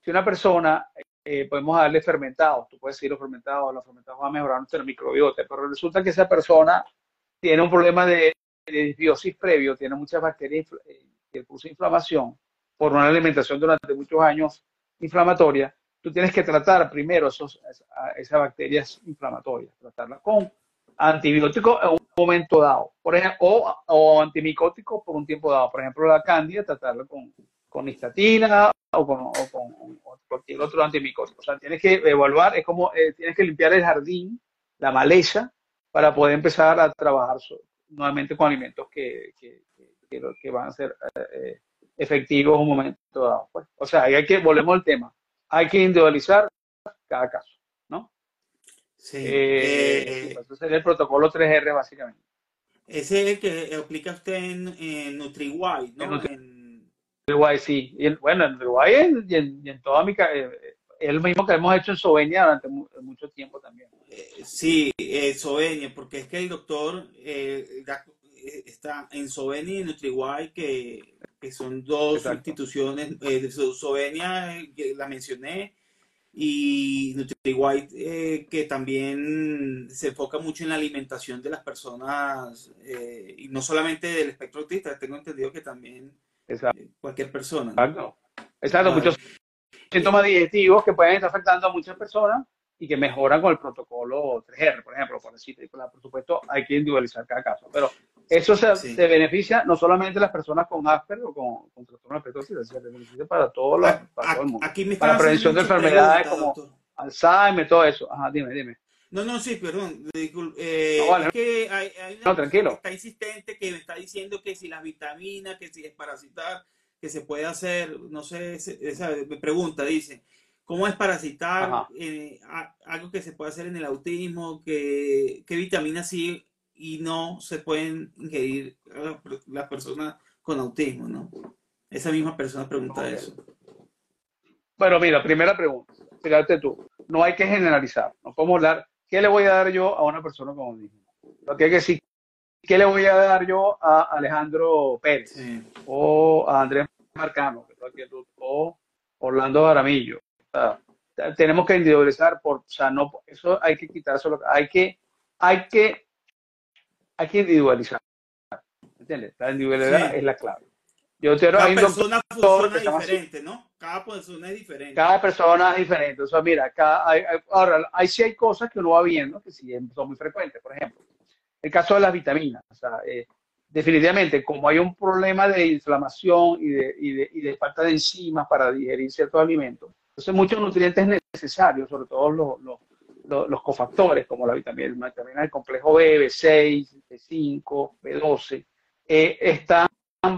si una persona, eh, podemos darle fermentados, tú puedes decir los fermentados, los fermentados van a mejorar nuestra microbiota, pero resulta que esa persona tiene un problema de, de previo, tiene muchas bacterias eh, que produce inflamación por una alimentación durante muchos años inflamatoria, tú tienes que tratar primero esos, esas bacterias inflamatorias, tratarlas con antibióticos en un momento dado, por ejemplo, o, o antimicóticos por un tiempo dado. Por ejemplo, la cándida, tratarla con, con histatina o con, o con cualquier otro antimicótico. O sea, tienes que evaluar, es como eh, tienes que limpiar el jardín, la maleza, para poder empezar a trabajar nuevamente con alimentos que, que, que, van a ser eh, efectivos en un momento dado. Pues. O sea, hay que, volvemos al tema, hay que individualizar cada caso, ¿no? Sí. Eh, ese sería el protocolo 3R básicamente. Ese es el que aplica usted en, en NutriWise, ¿no? En NutriWise, sí. Y bueno, en NutriWise y en, y en toda mi... Eh, es lo mismo que hemos hecho en Sovenia durante mucho tiempo también. Eh, sí, eh, Sovenia, porque es que el doctor eh, está en Sovenia y en NutriWise, que, que son dos instituciones. Eh, Sovenia, la mencioné, y NutriWhite eh, que también se enfoca mucho en la alimentación de las personas eh, y no solamente del espectro autista, tengo entendido que también eh, cualquier persona. Exacto, Exacto. muchos síntomas digestivos que pueden estar afectando a muchas personas y que mejoran con el protocolo 3R, por ejemplo, por, decir, por supuesto hay que individualizar cada caso, pero eso se, beneficia no solamente a las personas con Asperger o con, con trastorno de sino se beneficia para, todo, la, para todo el mundo. Aquí me para la prevención de enfermedades como Alzheimer, todo eso. Ajá, dime, dime. No, no, sí, perdón. Eh, es que hay, hay no, tranquilo. está insistente que me está diciendo que si las vitaminas, que si es parasitar, que se puede hacer, no sé, esa, me pregunta, dice, ¿cómo es parasitar? Eh, algo que se puede hacer en el autismo, que, qué vitaminas sí y no se pueden ingerir las personas con autismo, ¿no? Esa misma persona pregunta eso. Bueno, mira, primera pregunta, fíjate tú, no hay que generalizar, no podemos hablar, ¿qué le voy a dar yo a una persona con autismo? Lo que hay que decir, ¿qué le voy a dar yo a Alejandro Pérez? O a Andrés Marcano, o Orlando Aramillo. tenemos que individualizar, por, o sea, no, eso hay que quitárselo, hay que, hay que hay que individualizar. ¿Entiendes? La individualidad es la clave. Yo te Cada persona funciona diferente, ¿no? Cada persona es diferente. Cada persona es diferente. O sea, mira, cada, hay, ahora, hay sí hay cosas que uno va viendo que sí son muy frecuentes. Por ejemplo, el caso de las vitaminas. O sea, eh, definitivamente, como hay un problema de inflamación y de, y, de, y de, falta de enzimas para digerir ciertos alimentos, entonces muchos nutrientes necesarios, sobre todo los, los los cofactores, como la vitamina, vitamina del complejo B, B6, B5, B12, eh, están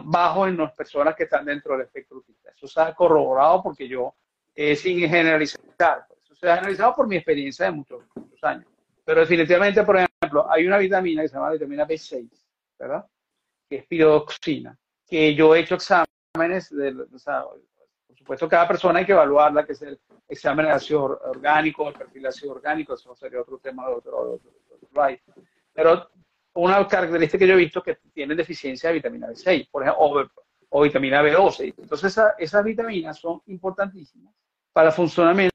bajos en las personas que están dentro del espectro autista. Eso se ha corroborado porque yo, eh, sin generalizar, pues, eso se ha generalizado por mi experiencia de muchos, muchos años. Pero definitivamente, por ejemplo, hay una vitamina que se llama vitamina B6, ¿verdad? Que es piroxina, que yo he hecho exámenes, de, o sea, por supuesto, cada persona hay que evaluarla, que es el examen de ácido orgánico, el perfil de ácido orgánico, eso sería otro tema de otro, Pero una característica que yo he visto que tienen deficiencia de vitamina B6, por ejemplo, o, vitamina B12. Entonces, esas vitaminas son importantísimas para el funcionamiento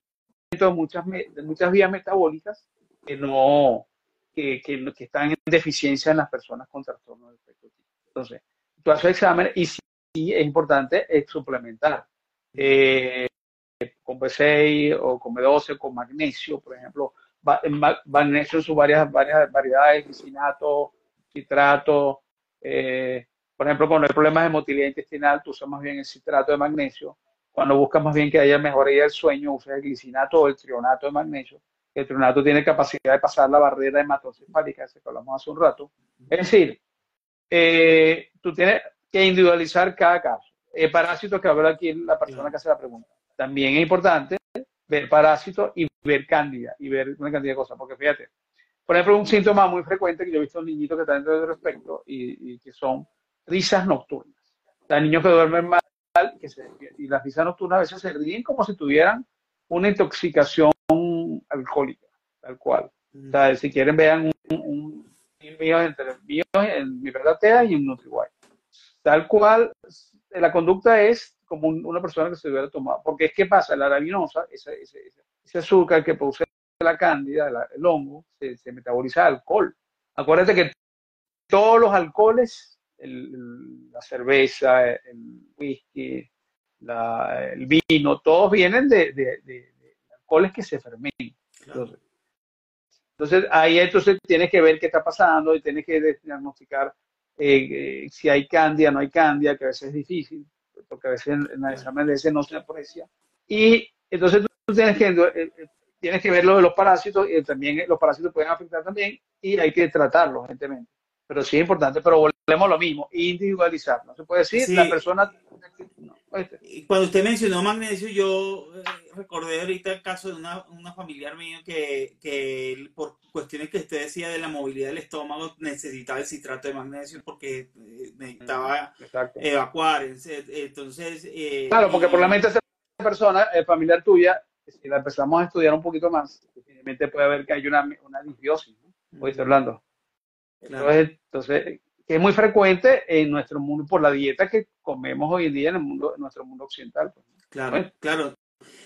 de muchas, de muchas vías metabólicas que no que, que, están en deficiencia en las personas con trastorno de espectro. Entonces, tú haces examen y sí, es importante suplementar. Eh, con B6 o con B12, con magnesio, por ejemplo, magnesio en sus varias, varias variedades, glicinato, citrato, eh, por ejemplo, cuando hay problemas de motilidad intestinal, tú usas más bien el citrato de magnesio. Cuando buscas más bien que haya mejoría del sueño, usas el glicinato o el trionato de magnesio. El trionato tiene capacidad de pasar la barrera hematocefálica, ese que hablamos hace un rato. Es decir, eh, tú tienes que individualizar cada caso. El parásito que habla aquí la persona que hace la pregunta también es importante ver parásitos y ver cándida y ver una cantidad de cosas, porque fíjate, por ejemplo, un síntoma muy frecuente que yo he visto en niñitos que están dentro del espectro y, que son risas nocturnas. O niños que duermen mal que se, y las risas nocturnas a veces se ríen como si tuvieran una intoxicación alcohólica, tal cual. O sea, si quieren vean un, un, mío entre mío en mi verdad y en NutriWise. Tal cual, la conducta es como una persona que se hubiera tomado. Porque es que pasa, la arabinosa, ese, ese, azúcar que produce la cándida, el hongo, se, metaboliza alcohol. Acuérdate que todos los alcoholes, la cerveza, el whisky, el vino, todos vienen de, alcoholes que se fermentan. Entonces, ahí entonces tienes que ver qué está pasando y tienes que diagnosticar eh, eh, si hay cándida, no hay cándida, que a veces es difícil porque a veces en, en el examen de ese no se aprecia. Y entonces tú tienes que, eh, eh, tienes que ver lo de los parásitos, y también los parásitos pueden afectar también, y hay que tratarlos, evidentemente. Pero sí es importante, pero volvemos a lo mismo, individualizar. No se puede decir, Sí. la persona... no, ¿oíste? Y cuando usted mencionó magnesio, yo eh, recordé ahorita el caso de una, una familiar mío que, que por cuestiones que usted decía de la movilidad del estómago necesitaba el citrato de magnesio porque eh, necesitaba Exacto. evacuar. Entonces, eh, Claro, porque y- probablemente esa persona, eh, familiar tuya, si la empezamos a estudiar un poquito más, definitivamente puede haber que hay una, una disbiosis, ¿no? Oíste, Orlando. Claro. Entonces, entonces, que es muy frecuente en nuestro mundo por la dieta que comemos hoy en día en el mundo, en nuestro mundo occidental. pues. Claro, Bueno. claro.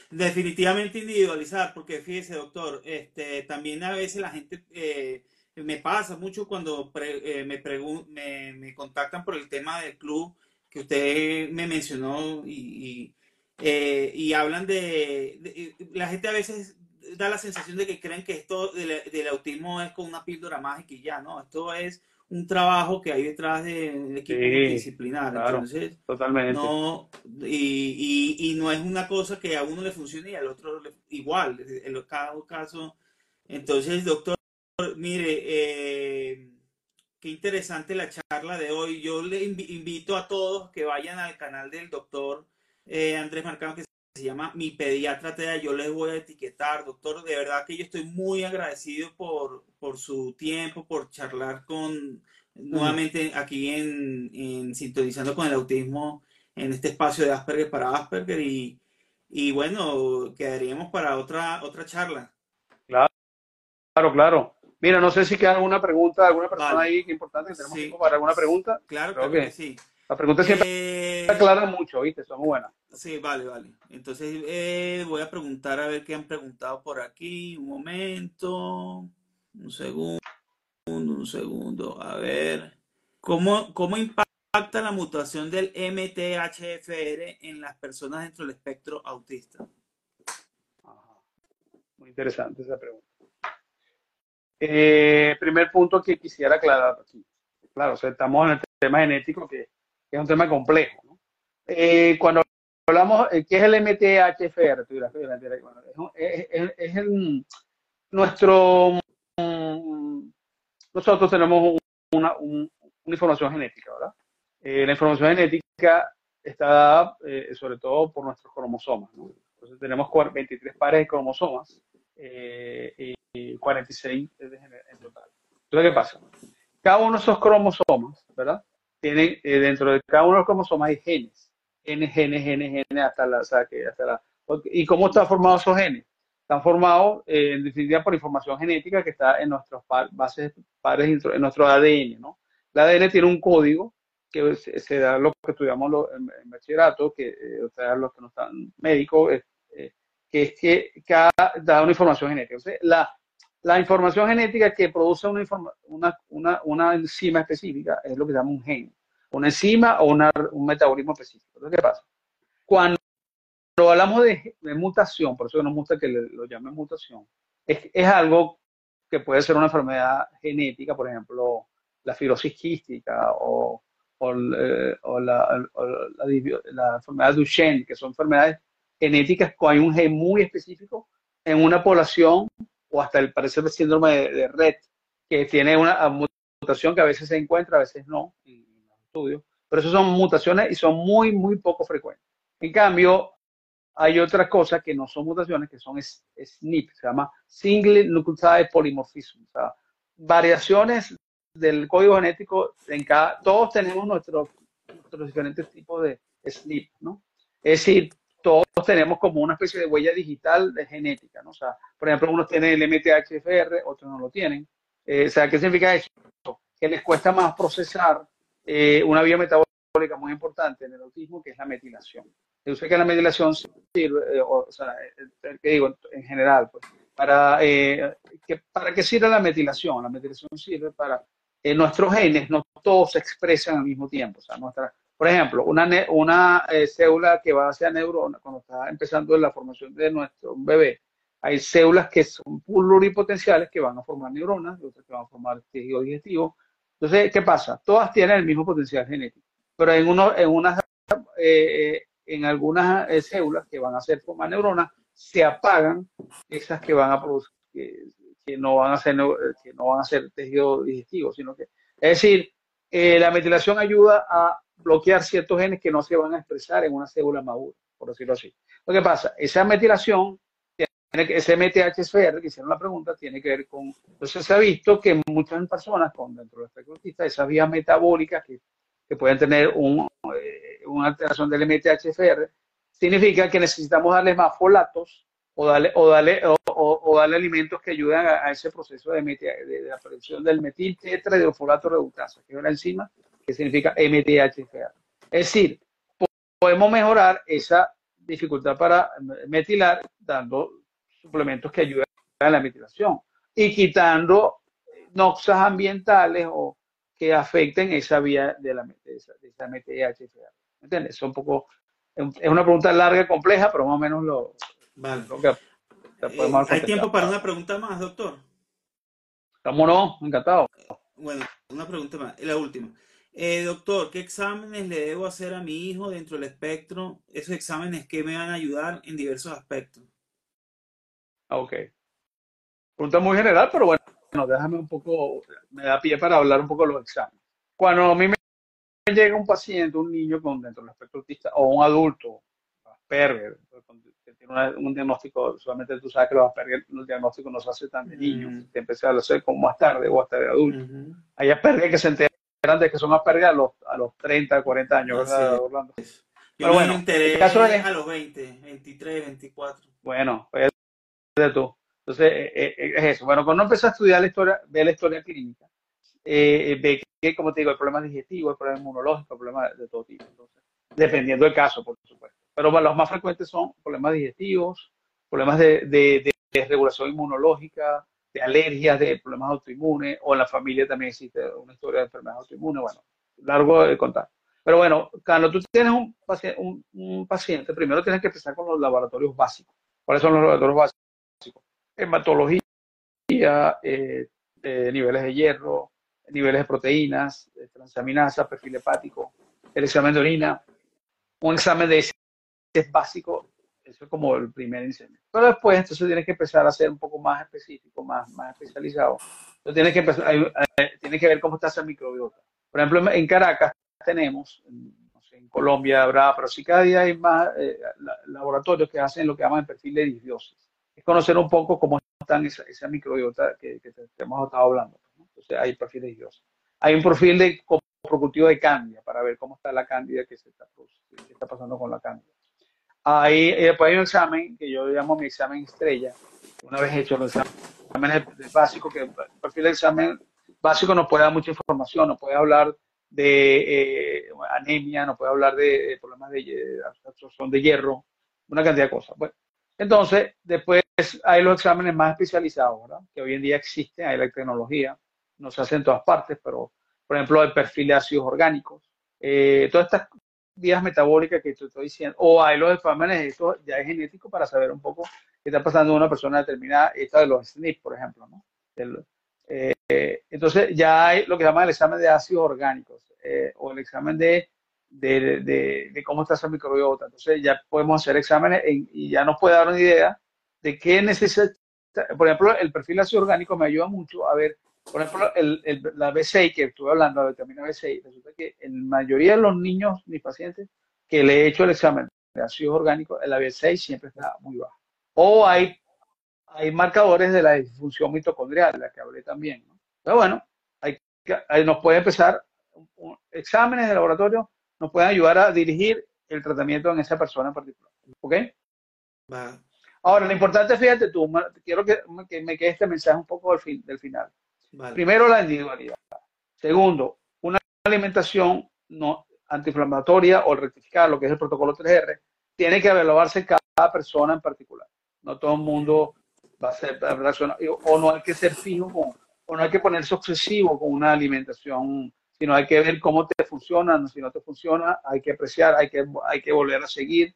Definitivamente individualizar, porque fíjese, doctor, este, también a veces la gente, eh, me pasa mucho cuando pre- eh, me, me, me contactan por el tema del club que usted me mencionó y, y, eh, y hablan de, de- la gente a veces da la sensación de que creen que esto del, del autismo es con una píldora mágica y ya, ¿no? Esto es un trabajo que hay detrás del equipo Sí, multidisciplinar. claro. Entonces, Totalmente. no, y, y, y no es una cosa que a uno le funcione y al otro le- igual, en cada caso. Entonces, doctor, mire, eh, qué interesante la charla de hoy. Yo le invi- invito a todos que vayan al canal del doctor eh, Andrés Marcano, que se llama Mi Pediatra TEA. Yo les voy a etiquetar, doctor. De verdad que yo estoy muy agradecido por, por su tiempo, por charlar con nuevamente aquí en, en Sintonizando con el Autismo, en este espacio de Asperger para Asperger. Y, y bueno, quedaríamos para otra, otra charla. Claro, claro. Mira, no sé si queda alguna pregunta, alguna persona Vale. ahí que importante, que tenemos Sí. tiempo para alguna pregunta. Claro, Creo claro que que- sí. Las preguntas siempre Eh, aclaran mucho, ¿viste? Son muy buenas. Sí, vale, vale. Entonces eh, voy a preguntar a ver qué han preguntado por aquí. Un momento. Un segundo. Un segundo. A ver. ¿Cómo, cómo impacta la mutación del MTHFR en las personas dentro del espectro autista? Ajá. Muy interesante esa pregunta. Eh, primer punto que quisiera aclarar aquí. Claro, o sea, estamos en el tema genético que, es un tema complejo. ¿no? Eh, cuando hablamos, eh, ¿qué es el MTHFR? Tú dirás, "Oye, mentira, bueno, es, el, nuestro... nosotros tenemos un- una, un- una información genética, ¿verdad? Eh, la información genética está dada sobre todo por nuestros cromosomas, ¿no? Entonces tenemos cuar- 23 pares de cromosomas y, y 46 en en total. Entonces, ¿qué pasa? Cada uno de esos cromosomas, ¿verdad? Tienen, eh, dentro de cada uno de los cromosomas hay genes. Genes, genes, genes, genes, hasta la, o sea, hasta la... ¿Y cómo están formados esos genes? Están formados, eh, en definitiva, por información genética que está en nuestras par- bases pares, en nuestro ADN, ¿no? El ADN tiene un código que se, se da lo que estudiamos en, bachillerato, que, eh, o sea, los que no están médicos, eh, eh, que es que cada da una información genética. Entonces, la, la información genética que produce una, una, una, una enzima específica es lo que se llama un gen. Una enzima o una- un metabolismo específico. Entonces, ¿qué pasa? Cuando hablamos de, de mutación, por eso nos gusta que le- lo llamen mutación, es, es algo que puede ser una enfermedad genética, por ejemplo, la fibrosis quística o, o, el- o la, o la, la enfermedad de Duchenne, que son enfermedades genéticas con hay un gen muy específico en una población o hasta el parecer el síndrome de, de Red, que tiene una mutación que a veces se encuentra, a veces no, en los estudios, pero eso son mutaciones y son muy, muy poco frecuentes. En cambio, hay otras cosas que no son mutaciones, que son SNP, se llama Single Nucleotide Polymorphism, o sea, variaciones del código genético en cada, todos tenemos nuestros, nuestros diferentes tipos de SNP, ¿no? Es decir, todos tenemos como una especie de huella digital de genética, ¿no? O sea, por ejemplo, unos tienen el MTHFR, otros no lo tienen. Eh, o sea, ¿qué significa eso? Que les cuesta más procesar eh, una vía metabólica muy importante en el autismo, que es la metilación. Yo sé que la metilación sirve, eh, o, o sea, eh, que digo, en general, pues, para, eh, que, ¿para qué sirve la metilación? La metilación sirve para eh, nuestros genes, no todos se expresan al mismo tiempo. O sea, nuestra, por ejemplo, una, eh, célula que va hacia neurona, cuando está empezando la formación de nuestro bebé, hay células que son pluripotenciales que van a formar neuronas, otras que van a formar tejido digestivo. Entonces, ¿qué pasa? Todas tienen el mismo potencial genético, pero en, uno, en unas eh, en algunas eh, células que van a ser como neuronas, se apagan esas que van a producir, que, no van a ser, que no van a ser tejido digestivo, sino que, es decir, la metilación ayuda a bloquear ciertos genes que no se van a expresar en una célula madura, por decirlo así. Lo que pasa, esa metilación ese MTHFR, que hicieron la pregunta, tiene que ver con, entonces se ha visto que muchas personas con dentro del espectro autista, esas vías metabólicas que, que pueden tener un, eh, una alteración del MTHFR, significa que necesitamos darle más folatos o darle, o darle, o, darle alimentos que ayuden a, ese proceso de, de, la producción del metil tetrahidrofolato reductasa, que es una enzima que significa MTHFR. Es decir, podemos mejorar esa dificultad para metilar dando suplementos que ayudan a la metilación y quitando noxas ambientales o que afecten esa vía de la de esa, MTHFR. ¿Entiendes? Es un poco, es una pregunta larga y compleja, pero más o menos lo, vale. que eh, ¿Hay tiempo para una pregunta más, doctor? ¿Cómo no? Encantado. Bueno, una pregunta más, la última. Eh, doctor, ¿qué exámenes le debo hacer a mi hijo dentro del espectro? Esos exámenes que me van a ayudar en diversos aspectos. Ok. Pregunta muy general, pero bueno, déjame un poco, me da pie para hablar un poco de los exámenes. Cuando a mí me llega un paciente, un niño con dentro del espectro autista, o un adulto, Asperger, que tiene un diagnóstico, solamente tú sabes que los Asperger, los diagnósticos no se hacen tan de niños, te empieza a hacer como más tarde o hasta de adulto. Hay Asperger que se enteran de que son Asperger a los, a los 30, 40 años, ¿verdad, Orlando? Pero bueno, me caso es a los 20, 23, 24. Bueno, pues de tú. Entonces, eh, eh, eh, es eso. Bueno, cuando empezó a estudiar la historia, ve la historia clínica, ve que, como te digo, el problema digestivo, el problema inmunológico, el problema de todo tipo. Entonces, dependiendo del caso, por supuesto. Pero los más frecuentes son problemas digestivos, problemas de, de, regulación inmunológica, alergias, de problemas autoinmunes, o en la familia también existe una historia de enfermedades autoinmunes. Bueno, largo de contar. Pero bueno, cuando tú tienes un paciente, un paciente, primero tienes que empezar con los laboratorios básicos. ¿Cuáles son los laboratorios básicos? hematología, eh, eh, niveles de hierro, niveles de proteínas, de transaminasa, perfil hepático, el examen de orina, un examen de es básico, eso es como el primer incendio. Pero después, entonces tienes que empezar a ser un poco más específico, más, más especializado. Entonces tienes que empezar, tiene que ver cómo está esa microbiota. Por ejemplo, en Caracas tenemos, no sé, en Colombia habrá, pero sí cada día hay más eh, laboratorios que hacen lo que llaman el perfil de disbiosis es conocer un poco cómo están esa, esa microbiota que, hemos estado hablando. Entonces hay perfiles de Hay un perfil de coprocultivo de cándida para ver cómo está la cándida que se está, que está pasando con la cándida. Ahí, después hay un examen que yo llamo mi examen estrella. Una vez hecho los exámenes básicos, que el perfil de examen básico nos puede dar mucha información, nos puede hablar de eh, anemia, nos puede hablar de, problemas de, de absorción de hierro, una cantidad de cosas. Bueno, entonces, después hay los exámenes más especializados, ¿verdad? Que hoy en día existen, hay la tecnología, no se hace en todas partes, pero, por ejemplo, el perfil de ácidos orgánicos, eh, todas estas vías metabólicas que te estoy diciendo, o hay los exámenes, esto ya es genético para saber un poco qué está pasando en una persona determinada, esta de los SNP, por ejemplo, ¿no? Eh, entonces, ya hay lo que se llama el examen de ácidos orgánicos, eh, o el examen de de, de, cómo está esa microbiota. Entonces ya podemos hacer exámenes y ya nos puede dar una idea de qué necesita. Por ejemplo, el perfil ácido orgánico me ayuda mucho a ver, por ejemplo, el, el, la B6 que estuve hablando, la vitamina B6, resulta que en la mayoría de los niños, mis pacientes, que le he hecho el examen de ácido orgánico, la B6 siempre está muy baja. O hay, hay marcadores de la disfunción mitocondrial, la que hablé también. Pero bueno, hay, hay, nos puede empezar exámenes de laboratorio nos pueden ayudar a dirigir el tratamiento en esa persona en particular. ¿Ok? Ahora, lo importante, fíjate tú, quiero que, me quede este mensaje un poco del, fin, del final. Primero, la individualidad. Segundo, una alimentación no antiinflamatoria o rectificada, lo que es el protocolo 3R, tiene que evaluarse cada persona en particular. No todo el mundo va a ser relacionado, o no hay que ser fijo o no hay que ponerse obsesivo con una alimentación sino hay que ver cómo te funciona, si no te funciona, hay que apreciar, hay que, hay que volver a seguir.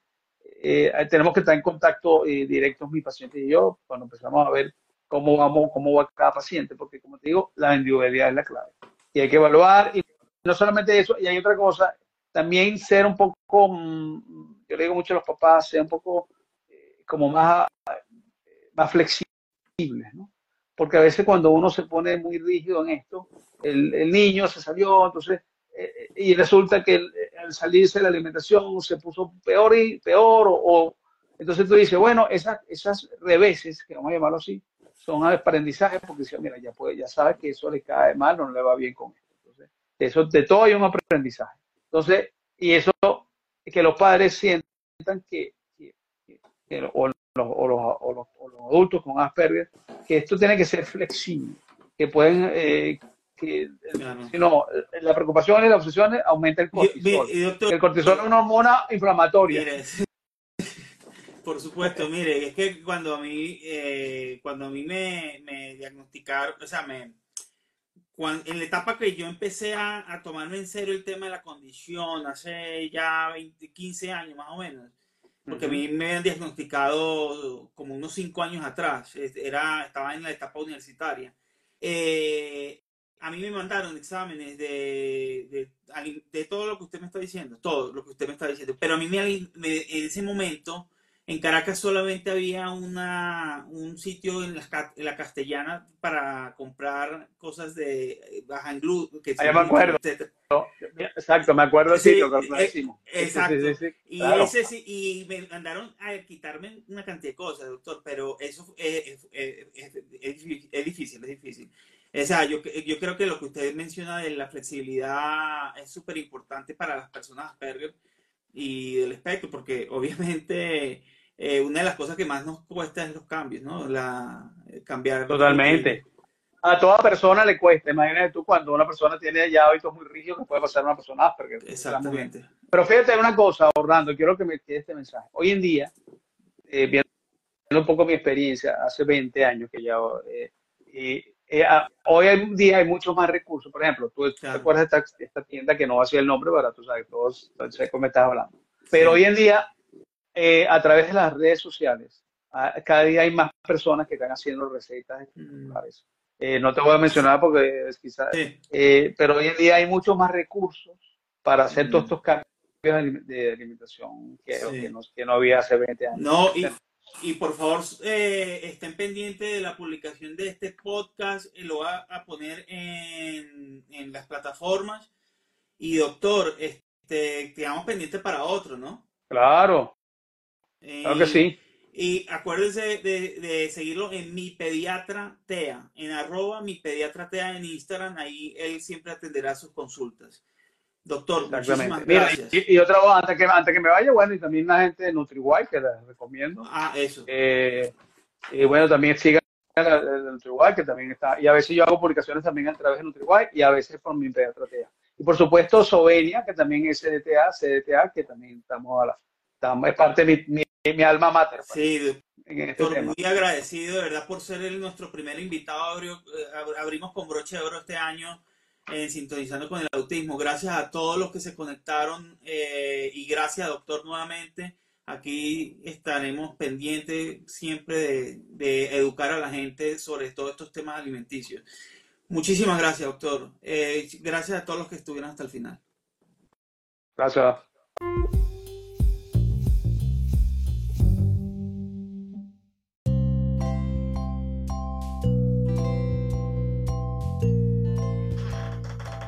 Eh, tenemos que estar en contacto eh, directo mi paciente y yo cuando empezamos a ver cómo vamos, cómo va cada paciente, porque como te digo, la individualidad es la clave. Y hay que evaluar, y no solamente eso, y hay otra cosa, también ser un poco mm, yo le digo mucho a los papás, sean un poco eh, como más, más flexibles, ¿no? Porque a veces cuando uno se pone muy rígido en esto, el, el niño se salió, entonces, eh, y resulta que al salirse de la alimentación se puso peor y peor, o, o entonces tú dices, bueno, esas, esas reveses, que vamos a llamarlo así, son aprendizaje porque dice, mira, ya, puede, ya sabes que eso le cae mal, no le va bien con esto. Entonces, eso, de todo hay un aprendizaje. Entonces, y eso, que los padres sientan que, que, que o, los, o, los, o, los, o, los, adultos con Asperger, que esto tiene que ser flexible, que pueden, eh, que, claro. si no, la preocupación y la obsesión aumenta el cortisol. Doctor, el cortisol es una hormona inflamatoria. Mire, por supuesto, mire, es que cuando a mí, eh, cuando a mí me, me, diagnosticaron, o sea, me, cuando, en la etapa que yo empecé a, a, tomarme en serio el tema de la condición, hace ya 20, 15 años más o menos, porque uh -huh. a mí me habían diagnosticado como unos 5 años atrás, era, estaba en la etapa universitaria. Eh, a mí me mandaron exámenes de, de, de, todo lo que usted me está diciendo, todo lo que usted me está diciendo, pero a mí me, me en ese momento en Caracas solamente había una, un sitio en la, en la, castellana para comprar cosas de baja en gluten. Ah, ya me acuerdo. Etcétera. Exacto, me acuerdo sí, sitio, eh, Exacto. Sí, sí, y, claro. ese, y me mandaron a quitarme una cantidad de cosas, doctor, pero eso es, es, es, es difícil, es difícil. O sea, yo, yo creo que lo que usted menciona de la flexibilidad es súper importante para las personas Asperger y del espectro, porque obviamente eh, una de las cosas que más nos cuesta es los cambios, ¿no? La, eh, cambiar. Totalmente. A toda persona le cuesta. Imagínate tú cuando una persona tiene ya hábitos muy rígidos que puede pasar a una persona Asperger. Exactamente. Pero fíjate una cosa, Orlando, quiero que me quede este mensaje. Hoy en día, eh, viendo un poco mi experiencia, hace 20 años que ya... Eh, hoy en día hay muchos más recursos. Por ejemplo, tú, claro. te acuerdas de esta, esta, tienda que no va a ser el nombre, para tú sabes, todos cómo me estás hablando. Pero sí. hoy en día, eh, a través de las redes sociales, a, cada día hay más personas que están haciendo recetas espectaculares. Mm. Eh, no te voy a mencionar porque quizás, sí. Eh, pero hoy en día hay muchos más recursos para hacer mm. todos estos cambios de alimentación que, sí. que, no, que, no, había hace 20 años. No, y, y por favor, eh, estén pendientes de la publicación de este podcast. Eh, lo va a poner en, en, las plataformas. Y doctor, este, quedamos pendientes para otro, ¿no? Claro. Eh, claro que sí. Y acuérdense de, de, seguirlo en mi pediatra TEA, en arroba mi pediatra TEA en Instagram. Ahí él siempre atenderá sus consultas. Doctor, muchísimas Mira, gracias. Y, y, otra cosa, antes que, antes que me vaya, bueno, y también la gente de NutriWise, que les recomiendo. Ah, eso. Eh, y bueno, también sigan de NutriWise, que también está. Y a veces yo hago publicaciones también a través de NutriWise y a veces por mi pediatra Y por supuesto, Sovenia, que también es CDTA, CDTA, que también estamos a la. Estamos, es parte de mi, mi, mi alma mater. Pues, sí, este muy agradecido de verdad por ser el, nuestro primer invitado. Abrió, eh, abrimos con broche de oro este año eh, sintonizando con el autismo. Gracias a todos los que se conectaron eh, y gracias, doctor, nuevamente. Aquí estaremos pendientes siempre de, de, educar a la gente sobre todos estos temas alimenticios. Muchísimas gracias, doctor. Eh, gracias a todos los que estuvieron hasta el final. Gracias.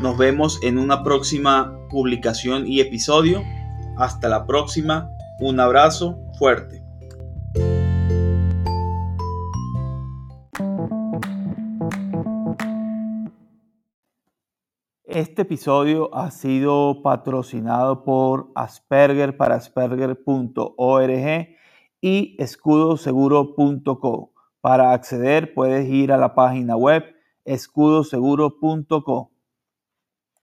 Nos vemos en una próxima publicación y episodio. Hasta la próxima. Un abrazo fuerte. Este episodio ha sido patrocinado por Asperger para Asperger.org y escudoseguro.co. Para acceder puedes ir a la página web escudoseguro.co.